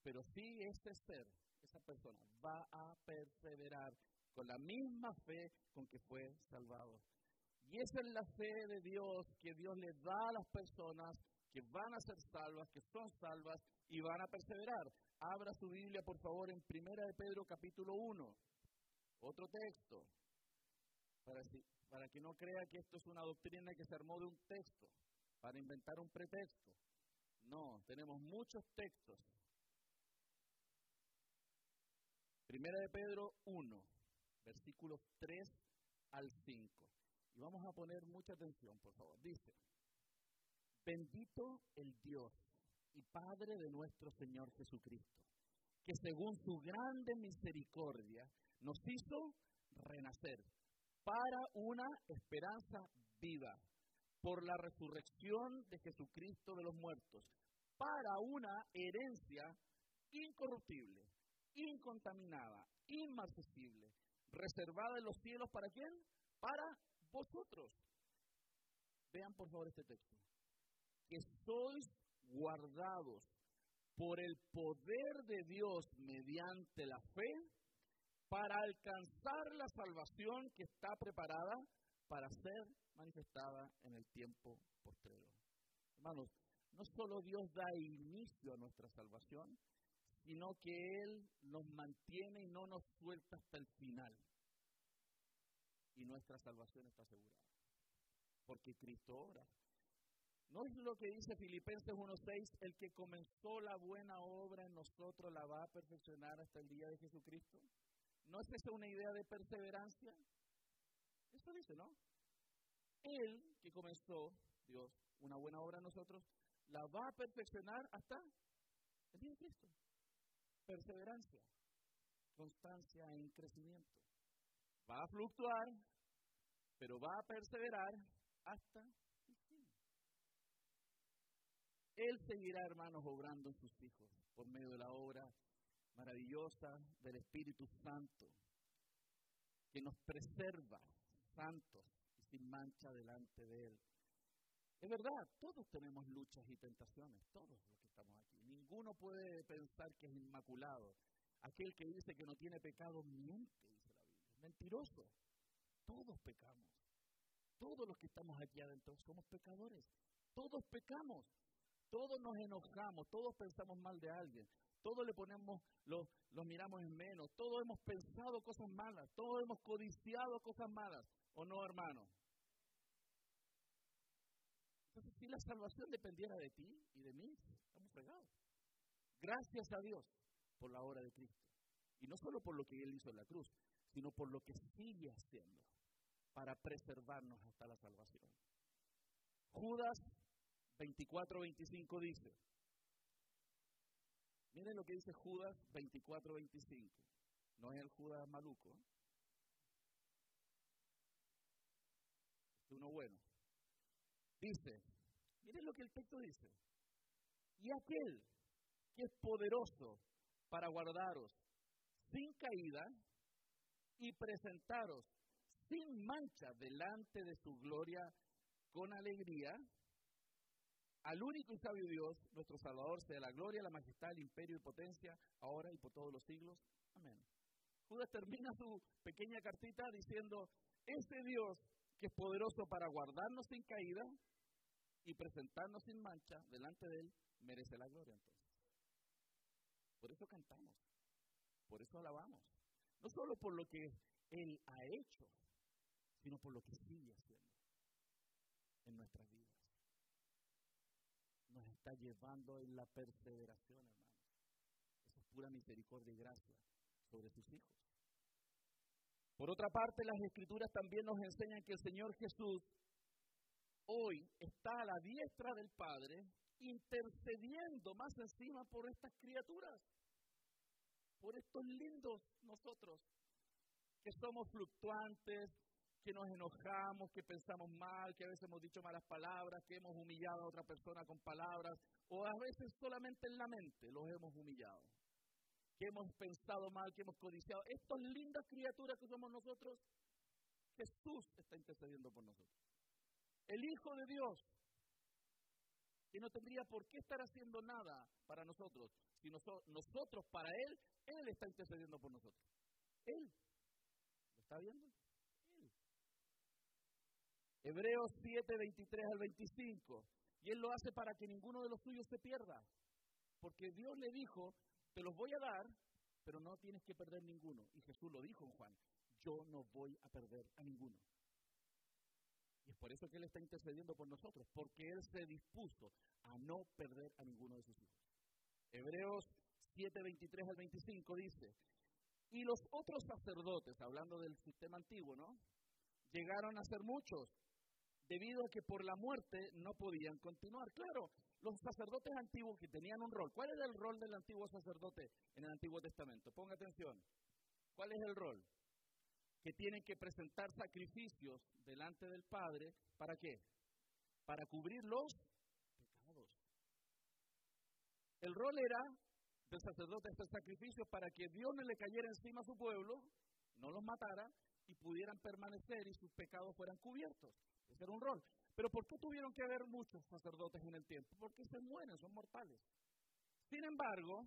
Pero sí ese ser, esa persona, va a perseverar con la misma fe con que fue salvado. Y esa es la fe de Dios que Dios le da a las personas que van a ser salvas, que son salvas y van a perseverar. Abra su Biblia, por favor, en Primera de Pedro capítulo 1. Otro texto. Para, para que no crea que esto es una doctrina que se armó de un texto, para inventar un pretexto. No, tenemos muchos textos. Primera de Pedro 1, versículos 3 al 5. Y vamos a poner mucha atención, por favor. Dice, bendito el Dios y Padre de nuestro Señor Jesucristo, que según su grande misericordia nos hizo renacer para una esperanza viva por la resurrección de Jesucristo de los muertos, para una herencia incorruptible, incontaminada, inmarcesible, reservada en los cielos para quién? Para vosotros. Vean por favor este texto. Que sois guardados por el poder de Dios mediante la fe para alcanzar la salvación que está preparada para ser manifestada en el tiempo postrero. Hermanos, no solo Dios da inicio a nuestra salvación, sino que Él nos mantiene y no nos suelta hasta el final. Y nuestra salvación está asegurada. Porque Cristo obra. ¿No es lo que dice Filipenses 1.6? El que comenzó la buena obra en nosotros la va a perfeccionar hasta el día de Jesucristo. ¿No es esa una idea de perseverancia? Eso dice, ¿no? Él que comenzó, Dios, una buena obra en nosotros, la va a perfeccionar hasta el día de Cristo. Perseverancia, constancia en crecimiento. Va a fluctuar, pero va a perseverar hasta el fin. Él seguirá, hermanos, obrando en sus hijos por medio de la obra maravillosa del Espíritu Santo, que nos preserva santos y sin mancha delante de Él. Es verdad, todos tenemos luchas y tentaciones, todos los que estamos aquí. Ninguno puede pensar que es inmaculado. Aquel que dice que no tiene pecado miente, dice la Biblia. Mentiroso. Todos pecamos. Todos los que estamos aquí adentro somos pecadores. Todos pecamos. Todos nos enojamos. Todos pensamos mal de alguien. Todos le ponemos, lo, lo miramos en menos. Todos hemos pensado cosas malas. Todos hemos codiciado cosas malas. ¿O no, hermano? Entonces, si la salvación dependiera de ti y de mí, estamos fregados. Gracias a Dios por la obra de Cristo. Y no solo por lo que Él hizo en la cruz, sino por lo que sigue haciendo para preservarnos hasta la salvación. Judas 24-25 dice, miren lo que dice Judas 24-25, no es el Judas maluco, ¿eh? es uno bueno. Dice, miren lo que el texto dice. Y aquel que es poderoso para guardaros sin caída y presentaros sin mancha delante de su gloria con alegría, al único y sabio Dios, nuestro Salvador, sea la gloria, la majestad, el imperio y potencia, ahora y por todos los siglos. Amén. Judas termina su pequeña cartita diciendo, ese Dios que es poderoso para guardarnos sin caída y presentarnos sin mancha delante de Él, merece la gloria entonces. Por eso cantamos, por eso alabamos. No solo por lo que Él ha hecho, sino por lo que sigue haciendo en nuestras vidas. Está llevando en la perseveración, hermanos. Esa es pura misericordia y gracia sobre sus hijos. Por otra parte, las escrituras también nos enseñan que el Señor Jesús hoy está a la diestra del Padre intercediendo más encima por estas criaturas, por estos lindos nosotros, que somos fluctuantes, que nos enojamos, que pensamos mal, que a veces hemos dicho malas palabras, que hemos humillado a otra persona con palabras, o a veces solamente en la mente los hemos humillado, que hemos pensado mal, que hemos codiciado. Estas lindas criaturas que somos nosotros, Jesús está intercediendo por nosotros. El Hijo de Dios, que no tendría por qué estar haciendo nada para nosotros, sino nosotros para Él, Él está intercediendo por nosotros. Él. ¿Lo está viendo? Hebreos 7, 23 al 25. Y Él lo hace para que ninguno de los suyos se pierda. Porque Dios le dijo, te los voy a dar, pero no tienes que perder ninguno. Y Jesús lo dijo en Juan, yo no voy a perder a ninguno. Y es por eso que Él está intercediendo por nosotros, porque Él se dispuso a no perder a ninguno de sus hijos. Hebreos 7, 23 al 25 dice, y los otros sacerdotes, hablando del sistema antiguo, ¿no? Llegaron a ser muchos, debido a que por la muerte no podían continuar. Claro, los sacerdotes antiguos que tenían un rol. ¿Cuál era el rol del antiguo sacerdote en el Antiguo Testamento? Ponga atención. ¿Cuál es el rol? que tienen que presentar sacrificios delante del Padre. ¿Para qué? Para cubrir los pecados. El rol era del sacerdote hacer sacrificios para que Dios no le cayera encima a su pueblo, no los matara y pudieran permanecer y sus pecados fueran cubiertos. Era un rol. Pero ¿por qué tuvieron que haber muchos sacerdotes en el tiempo? Porque se mueren, son mortales. Sin embargo,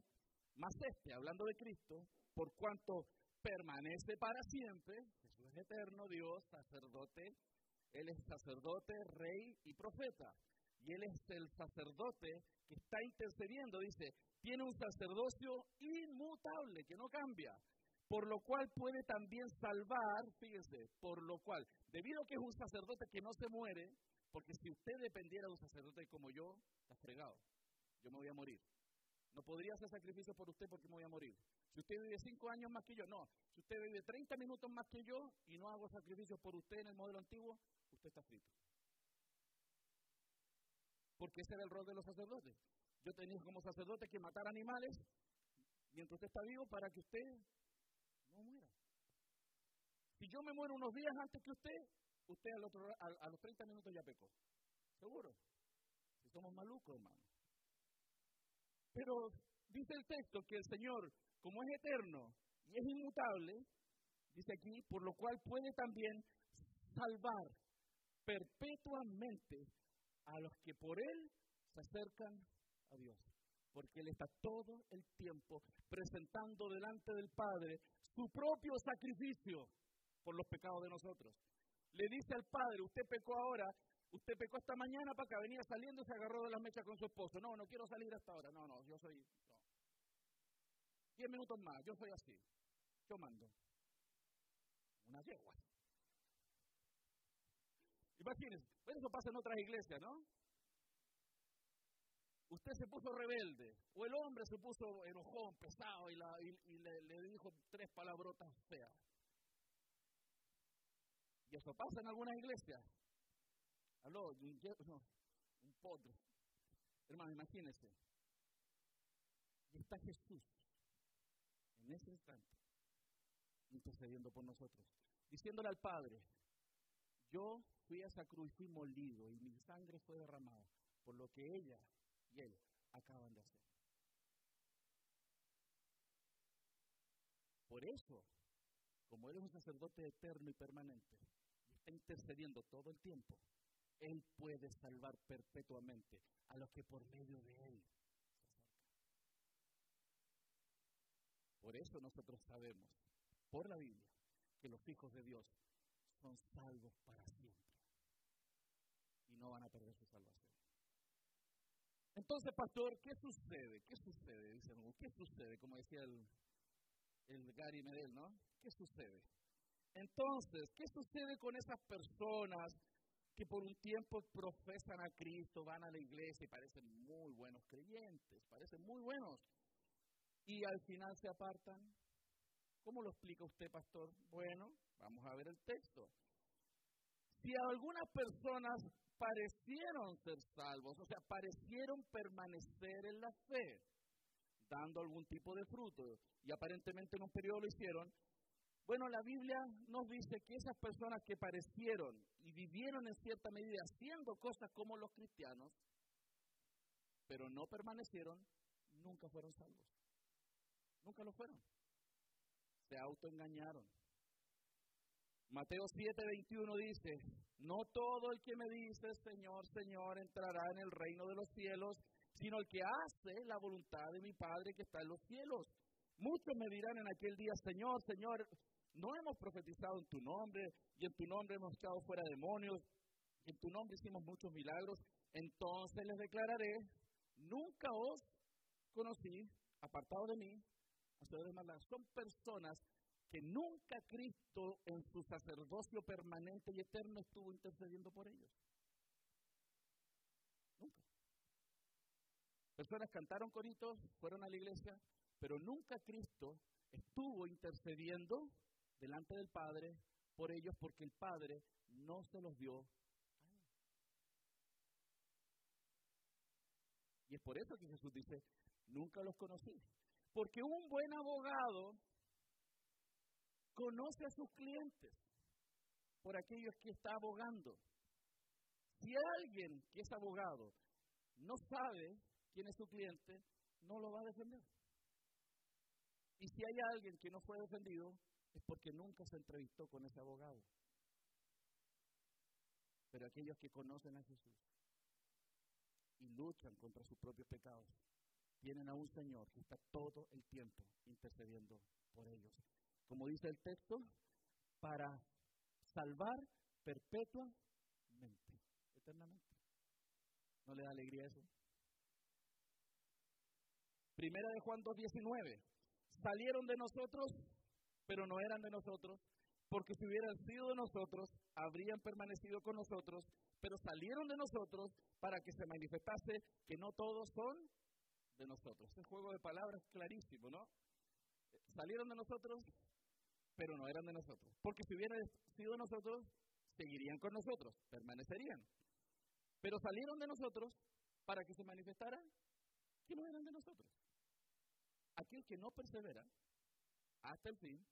más este, hablando de Cristo, por cuanto permanece para siempre. Jesús es eterno, Dios, sacerdote. Él es sacerdote, rey y profeta. Y Él es el sacerdote que está intercediendo. Dice, tiene un sacerdocio inmutable, que no cambia. Por lo cual puede también salvar, fíjense, por lo cual, debido a que es un sacerdote que no se muere, porque si usted dependiera de un sacerdote como yo, está fregado. Yo me voy a morir. No podría hacer sacrificio por usted porque me voy a morir. Si usted vive cinco años más que yo, no. Si usted vive 30 minutos más que yo y no hago sacrificios por usted en el modelo antiguo, usted está frito. Porque ese era el rol de los sacerdotes. Yo tenía como sacerdote que matar animales mientras usted está vivo para que usted. Si yo me muero unos días antes que usted, usted a los 30 minutos ya pecó. ¿Seguro? Si somos malucos, hermano. Pero dice el texto que el Señor, como es eterno y es inmutable, dice aquí, por lo cual puede también salvar perpetuamente a los que por Él se acercan a Dios. Porque Él está todo el tiempo presentando delante del Padre su propio sacrificio por los pecados de nosotros. Le dice al Padre, usted pecó ahora, Usted pecó esta mañana para que venía saliendo y se agarró de las mechas con su esposo. No, no quiero salir hasta ahora. No, no, yo soy. No. Diez minutos más, yo soy así. Yo mando. Una yegua. Imagínense, eso pasa en otras iglesias, ¿no? Usted se puso rebelde, o el hombre se puso enojón, pesado, y, le, le dijo tres palabrotas feas. Y eso pasa en algunas iglesias. Habló un, un potro. Hermano, imagínese. Y está Jesús en ese instante intercediendo por nosotros, diciéndole al Padre, yo fui a esa cruz y fui molido y mi sangre fue derramada por lo que ella y él acaban de hacer. Por eso, como Él es un sacerdote eterno y permanente, intercediendo todo el tiempo, él puede salvar perpetuamente a los que por medio de Él. Por eso nosotros sabemos, por la Biblia, que los hijos de Dios son salvos para siempre y no van a perder su salvación. Entonces, pastor, ¿qué sucede? ¿Qué sucede? Dice, ¿qué sucede? Como decía el, el Gary Medel, ¿no? ¿Qué sucede? Entonces, ¿qué sucede con esas personas que por un tiempo profesan a Cristo, van a la iglesia y parecen muy buenos creyentes, parecen muy buenos, y al final se apartan? ¿Cómo lo explica usted, pastor? Bueno, vamos a ver el texto. Si algunas personas parecieron ser salvos, o sea, parecieron permanecer en la fe, dando algún tipo de fruto, y aparentemente en un periodo lo hicieron, bueno, la Biblia nos dice que esas personas que parecieron y vivieron en cierta medida haciendo cosas como los cristianos, pero no permanecieron, nunca fueron salvos. Nunca lo fueron. Se autoengañaron. Mateo 7:21 dice, no todo el que me dice, Señor, Señor, entrará en el reino de los cielos, sino el que hace la voluntad de mi Padre que está en los cielos. Muchos me dirán en aquel día, Señor, Señor, no hemos profetizado en tu nombre y en tu nombre hemos echado fuera demonios, y en tu nombre hicimos muchos milagros. Entonces les declararé, nunca os conocí, apartado de mí, ustedes Son personas que nunca Cristo en su sacerdocio permanente y eterno estuvo intercediendo por ellos. Nunca. Personas cantaron coritos, fueron a la iglesia, pero nunca Cristo estuvo intercediendo delante del Padre por ellos porque el Padre no se los dio. Y es por eso que Jesús dice, nunca los conocí. Porque un buen abogado conoce a sus clientes por aquellos que está abogando. Si alguien que es abogado no sabe quién es su cliente, no lo va a defender. Y si hay alguien que no fue defendido, es porque nunca se entrevistó con ese abogado. Pero aquellos que conocen a Jesús y luchan contra sus propios pecados, tienen a un Señor que está todo el tiempo intercediendo por ellos. Como dice el texto, para salvar perpetuamente, eternamente. ¿No le da alegría eso? Primera de Juan 2.19. Salieron de nosotros pero no eran de nosotros, porque si hubieran sido de nosotros, habrían permanecido con nosotros, pero salieron de nosotros para que se manifestase que no todos son de nosotros. Ese juego de palabras es clarísimo, ¿no? Salieron de nosotros, pero no eran de nosotros. Porque si hubieran sido de nosotros, seguirían con nosotros, permanecerían. Pero salieron de nosotros para que se manifestara que no eran de nosotros. Aquel que no persevera hasta el fin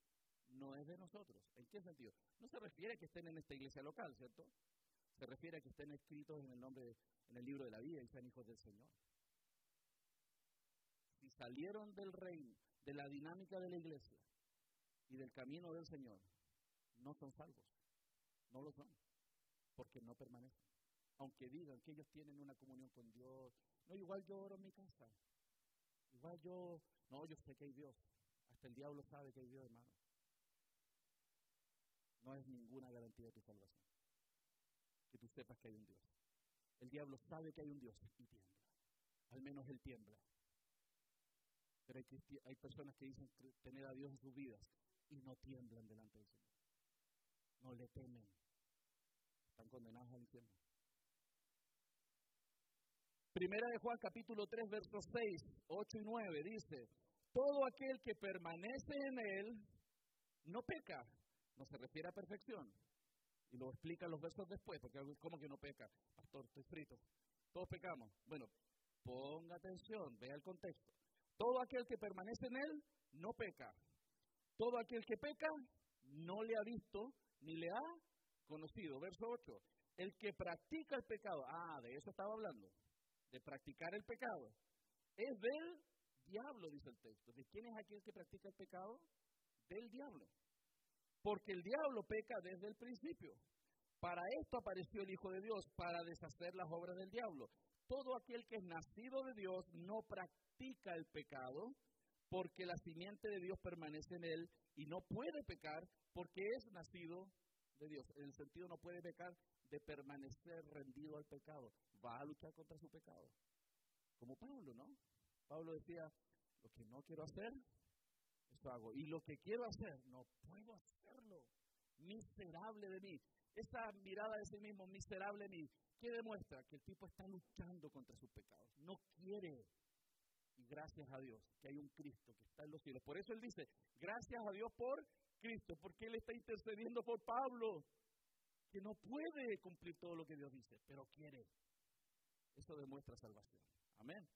no es de nosotros. ¿En qué sentido? No se refiere a que estén en esta iglesia local, ¿cierto? Se refiere a que estén escritos en el nombre, en el libro de la vida y sean hijos del Señor. Si salieron del reino, de la dinámica de la iglesia y del camino del Señor, no son salvos. No lo son. Porque no permanecen. Aunque digan que ellos tienen una comunión con Dios. No, igual yo oro en mi casa. Igual yo, no, yo sé que hay Dios. Hasta el diablo sabe que hay Dios, hermano no es ninguna garantía de tu salvación. Que tú sepas que hay un Dios. El diablo sabe que hay un Dios y tiembla. Al menos él tiembla. Pero hay, personas que dicen tener a Dios en sus vidas y no tiemblan delante del Señor. No le temen. Están condenados al infierno. Primera de Juan capítulo 3 versos 6, 8 y 9 dice, todo aquel que permanece en él no peca no se refiere a perfección. Y lo explica los versos después, porque como que no peca. Pastor, estoy frito. Todos pecamos. Bueno, ponga atención, vea el contexto. Todo aquel que permanece en él no peca. Todo aquel que peca no le ha visto ni le ha conocido. Verso 8. El que practica el pecado, ah, de eso estaba hablando, de practicar el pecado, es del diablo, dice el texto. ¿De quién es aquel que practica el pecado? Del diablo. Porque el diablo peca desde el principio. Para esto apareció el Hijo de Dios, para deshacer las obras del diablo. Todo aquel que es nacido de Dios no practica el pecado, porque la simiente de Dios permanece en él y no puede pecar porque es nacido de Dios. En el sentido no puede pecar de permanecer rendido al pecado. Va a luchar contra su pecado. Como Pablo, ¿no? Pablo decía, lo que no quiero hacer, hago. Y lo que quiero hacer, no puedo hacerlo. Miserable de mí. Esa mirada de sí mismo, miserable de mí, ¿qué demuestra? Que el tipo está luchando contra sus pecados. No quiere. Y gracias a Dios que hay un Cristo que está en los cielos. Por eso él dice, gracias a Dios por Cristo, porque él está intercediendo por Pablo, que no puede cumplir todo lo que Dios dice, pero quiere. Eso demuestra salvación. Amén.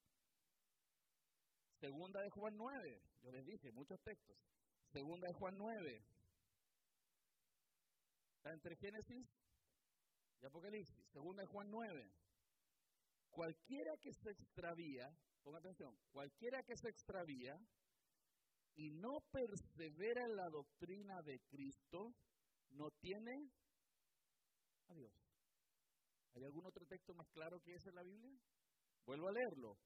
Segunda de Juan 9, yo les dije muchos textos. Segunda de Juan 9. Está entre Génesis y Apocalipsis. Segunda de Juan 9. Cualquiera que se extravía, ponga atención, cualquiera que se extravía y no persevera en la doctrina de Cristo, no tiene a Dios. ¿Hay algún otro texto más claro que ese en la Biblia? Vuelvo a leerlo.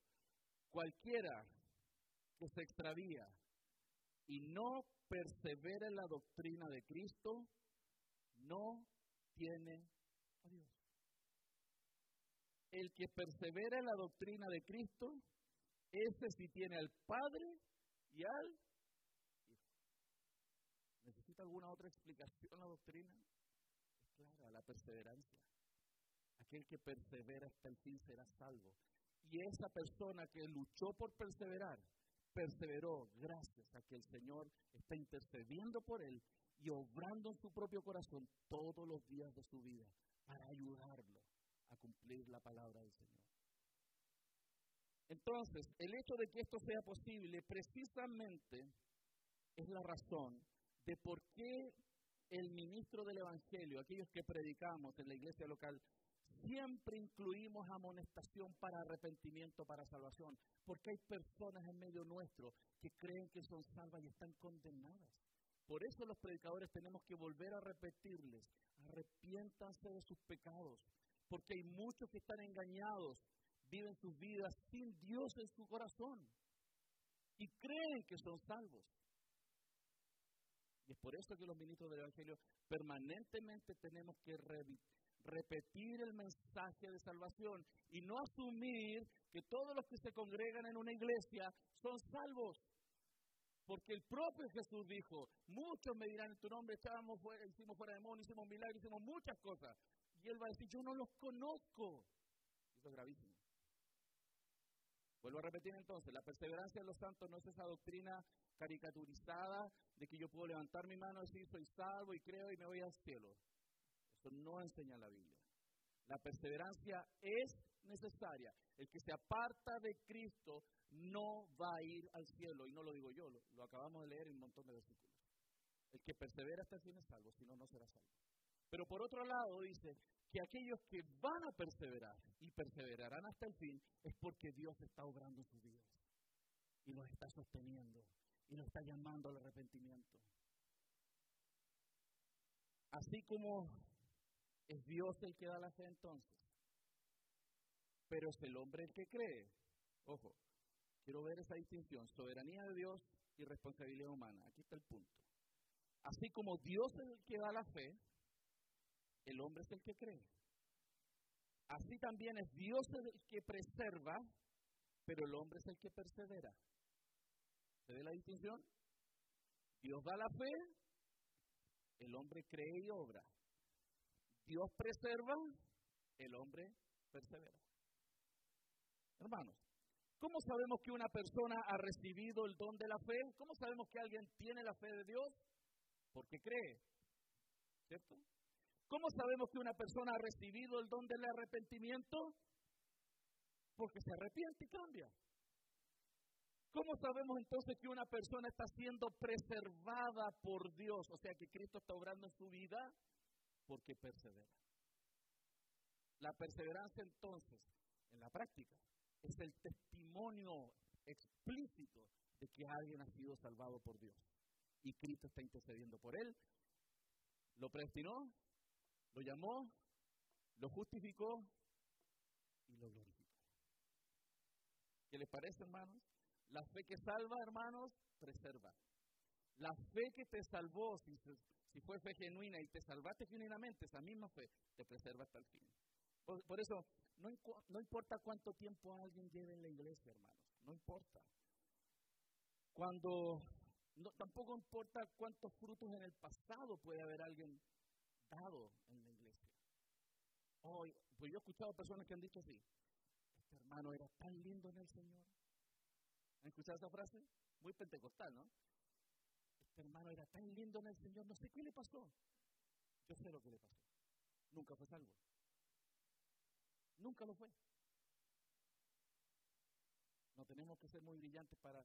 Cualquiera que se extravía y no persevera en la doctrina de Cristo, no tiene a Dios. El que persevera en la doctrina de Cristo, ese sí tiene al Padre y al Hijo. ¿Necesita alguna otra explicación la doctrina? Es clara, la perseverancia. Aquel que persevera hasta el fin será salvo. Y esa persona que luchó por perseverar, perseveró gracias a que el Señor está intercediendo por él y obrando en su propio corazón todos los días de su vida para ayudarlo a cumplir la palabra del Señor. Entonces, el hecho de que esto sea posible precisamente es la razón de por qué el ministro del Evangelio, aquellos que predicamos en la iglesia local, siempre incluimos amonestación para arrepentimiento, para salvación, porque hay personas en medio nuestro que creen que son salvas y están condenadas. Por eso los predicadores tenemos que volver a repetirles, arrepiéntanse de sus pecados, porque hay muchos que están engañados, viven sus vidas sin Dios en su corazón y creen que son salvos. Y es por eso que los ministros del Evangelio permanentemente tenemos que repetir el mensaje de salvación y no asumir que todos los que se congregan en una iglesia son salvos. Porque el propio Jesús dijo, muchos me dirán en tu nombre, echábamos fuera, hicimos fuera demonios, hicimos milagros, hicimos muchas cosas. Y él va a decir, yo no los conozco. Eso es gravísimo. Vuelvo a repetir entonces, la perseverancia de los santos no es esa doctrina caricaturizada de que yo puedo levantar mi mano y decir soy salvo y creo y me voy al cielo no enseña la Biblia. La perseverancia es necesaria. El que se aparta de Cristo no va a ir al cielo. Y no lo digo yo, lo, acabamos de leer en un montón de versículos. El que persevera hasta el fin es salvo, si no, no será salvo. Pero por otro lado dice que aquellos que van a perseverar y perseverarán hasta el fin es porque Dios está obrando en sus vidas. Y los está sosteniendo. Y los está llamando al arrepentimiento. Así como es Dios el que da la fe entonces. Pero es el hombre el que cree. Ojo, quiero ver esa distinción. Soberanía de Dios y responsabilidad humana. Aquí está el punto. Así como Dios es el que da la fe, el hombre es el que cree. Así también es Dios el que preserva, pero el hombre es el que persevera. ¿Se ve la distinción? Dios da la fe, el hombre cree y obra. Dios preserva, el hombre persevera. Hermanos, ¿cómo sabemos que una persona ha recibido el don de la fe? ¿Cómo sabemos que alguien tiene la fe de Dios? Porque cree, ¿cierto? ¿Cómo sabemos que una persona ha recibido el don del arrepentimiento? Porque se arrepiente y cambia. ¿Cómo sabemos entonces que una persona está siendo preservada por Dios? O sea, que Cristo está obrando en su vida porque persevera. La perseverancia entonces, en la práctica, es el testimonio explícito de que alguien ha sido salvado por Dios. Y Cristo está intercediendo por él. Lo predestinó, lo llamó, lo justificó y lo glorificó. ¿Qué les parece, hermanos? La fe que salva, hermanos, preserva. La fe que te salvó, si, si fue fe genuina y te salvaste genuinamente, esa misma fe te preserva hasta el fin. Por, eso, no, importa cuánto tiempo alguien lleve en la iglesia, hermanos, no importa. Cuando, tampoco importa cuántos frutos en el pasado puede haber alguien dado en la iglesia. Hoy, pues yo he escuchado personas que han dicho así, este hermano era tan lindo en el Señor. ¿Han escuchado esa frase? Muy pentecostal, ¿no? Hermano era tan lindo en el Señor, no sé qué le pasó. Yo sé lo que le pasó. Nunca fue salvo. Nunca lo fue. No tenemos que ser muy brillantes para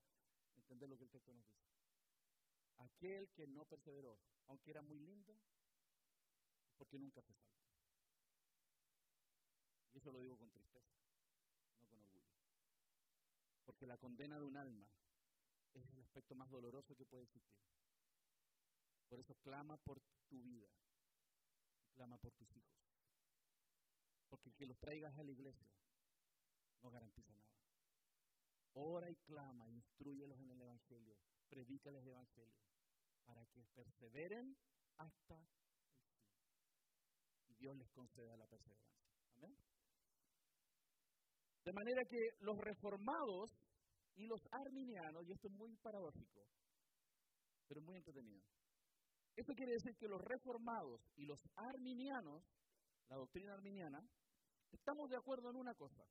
entender lo que el texto nos dice. Aquel que no perseveró, aunque era muy lindo, porque nunca fue salvo. Y eso lo digo con tristeza, no con orgullo. Porque la condena de un alma es el aspecto más doloroso que puede existir. Por eso clama por tu vida, clama por tus hijos. Porque que los traigas a la iglesia no garantiza nada. Ora y clama, instruyelos en el Evangelio, predícales el Evangelio, para que perseveren hasta el fin. Y Dios les conceda la perseverancia. Amén. De manera que los reformados y los arminianos, y esto es muy paradójico, pero muy entretenido. Esto quiere decir que los reformados y los arminianos, la doctrina arminiana, estamos de acuerdo en una cosa,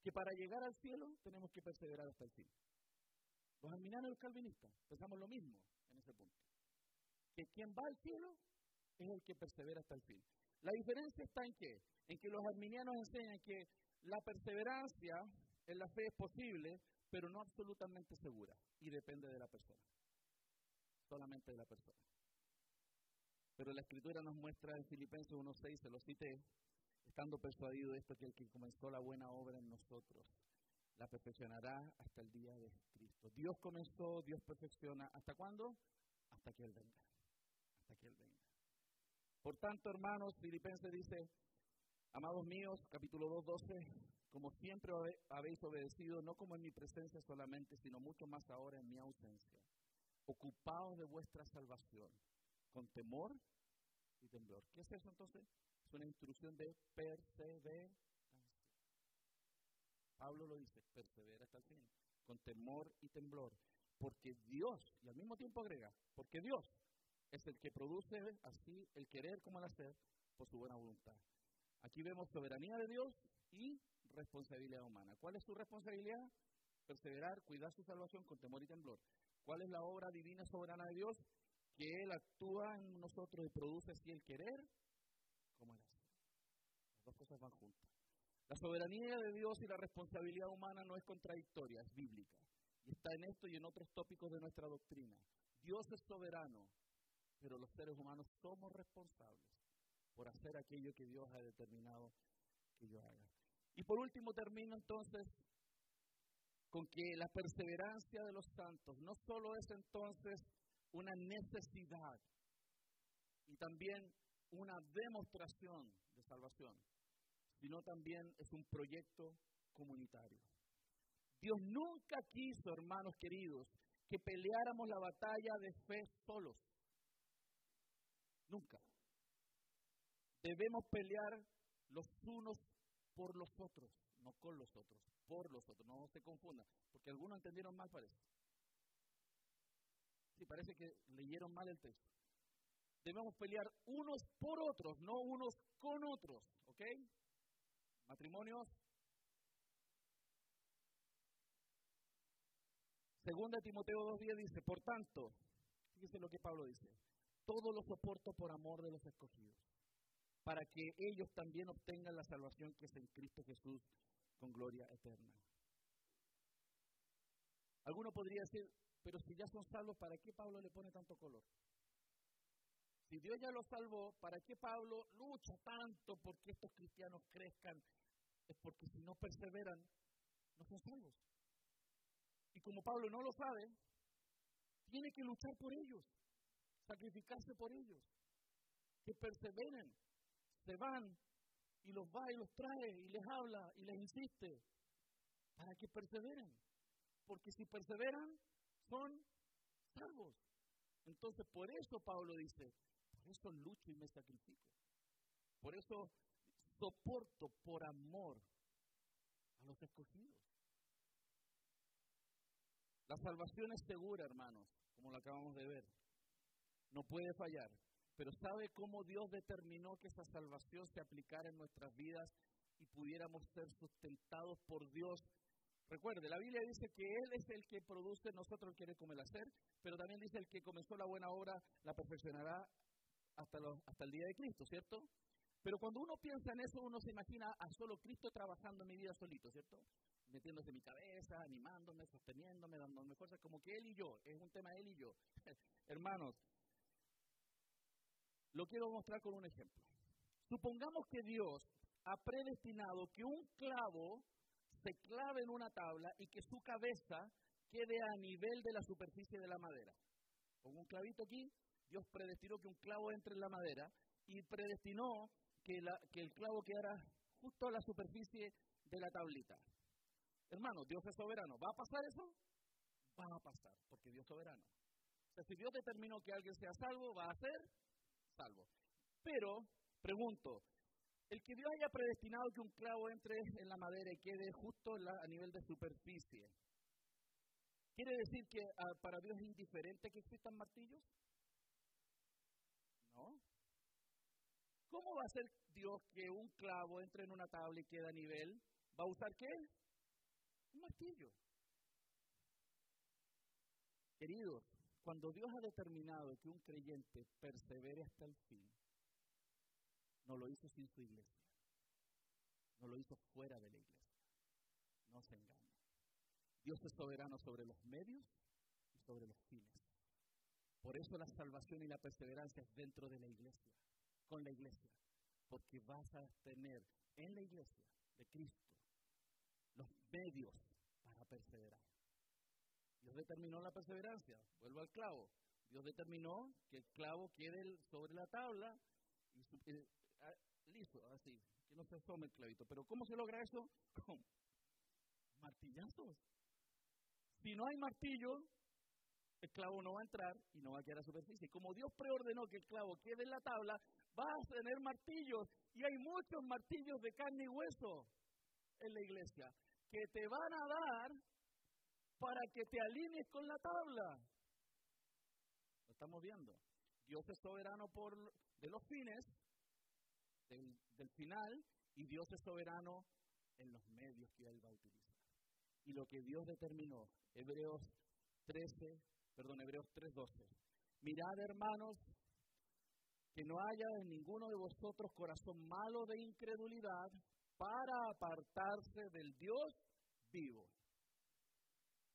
que para llegar al cielo tenemos que perseverar hasta el fin. Los arminianos y los calvinistas pensamos lo mismo en ese punto. Que quien va al cielo es el que persevera hasta el fin. La diferencia está en qué? En que los arminianos enseñan que la perseverancia en la fe es posible, pero no absolutamente segura y depende de la persona. Solamente de la persona. Pero la escritura nos muestra en Filipenses 1.6, se lo cité, estando persuadido de esto, que el que comenzó la buena obra en nosotros, la perfeccionará hasta el día de Cristo. Dios comenzó, Dios perfecciona. ¿Hasta cuándo? Hasta que Él venga. Hasta que Él venga. Por tanto, hermanos, Filipenses dice, amados míos, capítulo 2, 12, como siempre habéis obedecido, no como en mi presencia solamente, sino mucho más ahora en mi ausencia. Ocupaos de vuestra salvación, con temor y temblor. ¿Qué es eso entonces? Es una instrucción de perseverancia. Pablo lo dice, persevera hasta el fin, con temor y temblor, porque Dios, y al mismo tiempo agrega, porque Dios es el que produce así el querer como el hacer por su buena voluntad. Aquí vemos soberanía de Dios y responsabilidad humana. ¿Cuál es su responsabilidad? Perseverar, cuidar su salvación con temor y temblor. ¿Cuál es la obra divina soberana de Dios? Que Él actúa en nosotros y produce así el querer como el hacer. Las dos cosas van juntas. La soberanía de Dios y la responsabilidad humana no es contradictoria, es bíblica. Y está en esto y en otros tópicos de nuestra doctrina. Dios es soberano, pero los seres humanos somos responsables por hacer aquello que Dios ha determinado que yo haga. Y por último termino entonces con que la perseverancia de los santos no solo es entonces una necesidad y también una demostración de salvación, sino también es un proyecto comunitario. Dios nunca quiso, hermanos queridos, que peleáramos la batalla de fe solos. Nunca. Debemos pelear los unos por los otros, no con los otros, por los otros. No se confundan, porque algunos entendieron mal, parece. Sí, parece que leyeron mal el texto. Debemos pelear unos por otros, no unos con otros, ¿ok? Matrimonios. Segunda Timoteo 2.10 dice, por tanto, fíjese lo que Pablo dice, todo lo soporto por amor de los escogidos para que ellos también obtengan la salvación que es en Cristo Jesús con gloria eterna. Alguno podría decir, pero si ya son salvos, ¿para qué Pablo le pone tanto color? Si Dios ya los salvó, ¿para qué Pablo lucha tanto porque estos cristianos crezcan? Es porque si no perseveran, no son salvos. Y como Pablo no lo sabe, tiene que luchar por ellos, sacrificarse por ellos, que perseveren, se van y los va y los trae y les habla y les insiste para que perseveren. Porque si perseveran, son salvos. Entonces, por eso Pablo dice, por eso lucho y me sacrifico. Por eso soporto por amor a los escogidos. La salvación es segura, hermanos, como lo acabamos de ver. No puede fallar. Pero ¿sabe cómo Dios determinó que esa salvación se aplicara en nuestras vidas y pudiéramos ser sustentados por Dios? Recuerde, la Biblia dice que Él es el que produce, nosotros quiere como el hacer, pero también dice el que comenzó la buena obra la perfeccionará hasta, el día de Cristo, ¿cierto? Pero cuando uno piensa en eso, uno se imagina a solo Cristo trabajando en mi vida solito, ¿cierto? Metiéndose en mi cabeza, animándome, sosteniéndome, dándome fuerza, como que Él y yo, es un tema Él y yo. Hermanos, lo quiero mostrar con un ejemplo. Supongamos que Dios ha predestinado que un clavo se clave en una tabla y que su cabeza quede a nivel de la superficie de la madera. Pongo un clavito aquí, Dios predestinó que un clavo entre en la madera y predestinó que, el clavo quedara justo a la superficie de la tablita. Hermano, Dios es soberano. ¿Va a pasar eso? Va a pasar, porque Dios es soberano. O sea, si Dios determinó que alguien sea salvo, va a ser Pero, pregunto, el que Dios haya predestinado que un clavo entre en la madera y quede justo a nivel de superficie, ¿quiere decir que ah, para Dios es indiferente que existan martillos? No. ¿Cómo va a ser Dios que un clavo entre en una tabla y quede a nivel? ¿Va a usar qué? Un martillo. Queridos, cuando Dios ha determinado que un creyente persevere hasta el fin, no lo hizo sin su iglesia. No lo hizo fuera de la iglesia. No se engañe. Dios es soberano sobre los medios y sobre los fines. Por eso la salvación y la perseverancia es dentro de la iglesia, con la iglesia. Porque vas a tener en la iglesia de Cristo los medios para perseverar. Dios determinó la perseverancia. Vuelvo al clavo. Dios determinó que el clavo quede sobre la tabla y eh, listo, así, que no se asome el clavito. Pero ¿cómo se logra eso? Con martillazos. Si no hay martillo, el clavo no va a entrar y no va a quedar a superficie. Como Dios preordenó que el clavo quede en la tabla, va a tener martillos. Y hay muchos martillos de carne y hueso en la iglesia que te van a dar para que te alinees con la tabla. Lo estamos viendo. Dios es soberano por, de los fines del, final y Dios es soberano en los medios que Él va a utilizar. Y lo que Dios determinó, Hebreos 13, perdón, Hebreos 3:12. Mirad, hermanos, que no haya en ninguno de vosotros corazón malo de incredulidad para apartarse del Dios vivo.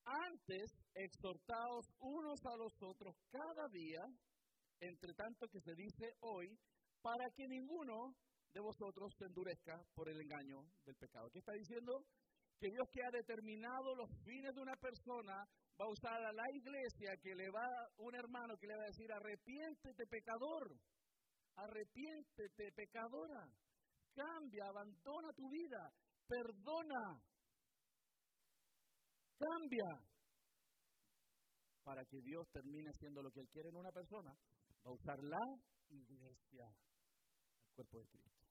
Antes, exhortaos unos a los otros cada día, entre tanto que se dice hoy, para que ninguno de vosotros se endurezca por el engaño del pecado. ¿Qué está diciendo? Que Dios que ha determinado los fines de una persona va a usar a la iglesia que le va, un hermano que le va a decir, arrepiéntete pecador, arrepiéntete pecadora, cambia, abandona tu vida, perdona, cambia, para que Dios termine haciendo lo que Él quiere en una persona, va a usar la iglesia, el cuerpo de Cristo.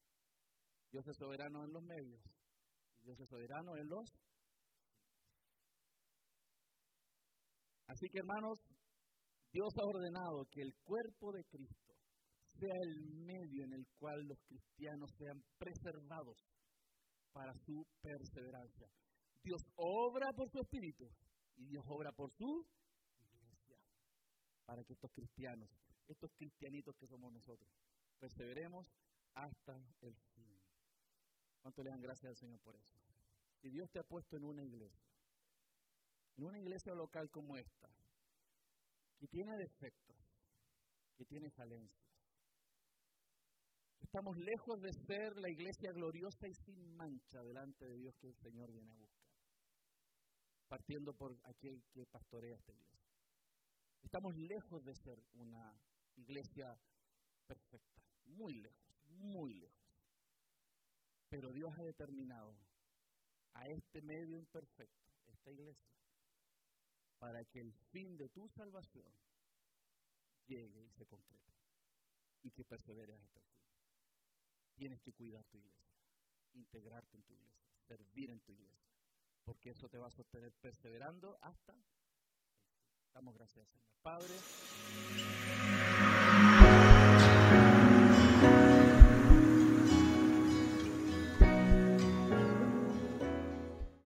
Dios es soberano en los medios. Dios es soberano en los... Así que hermanos, Dios ha ordenado que el cuerpo de Cristo sea el medio en el cual los cristianos sean preservados para su perseverancia. Dios obra por su espíritu y Dios obra por su iglesia para que estos cristianos, estos cristianitos que somos nosotros, perseveremos hasta el fin. ¿Cuánto le dan gracias al Señor por eso? Si Dios te ha puesto en una iglesia, en una iglesia local como esta, que tiene defectos, que tiene falencias, estamos lejos de ser la iglesia gloriosa y sin mancha delante de Dios que el Señor viene a buscar, partiendo por aquel que pastorea esta iglesia. Estamos lejos de ser una iglesia perfecta, muy lejos, muy lejos. Pero Dios ha determinado a este medio imperfecto, esta iglesia, para que el fin de tu salvación llegue y se concrete y que perseveres hasta el fin. Tienes que cuidar tu iglesia. integrarte en tu iglesia, servir en tu iglesia, porque eso te va a sostener perseverando hasta... Damos gracias, Señor Padre.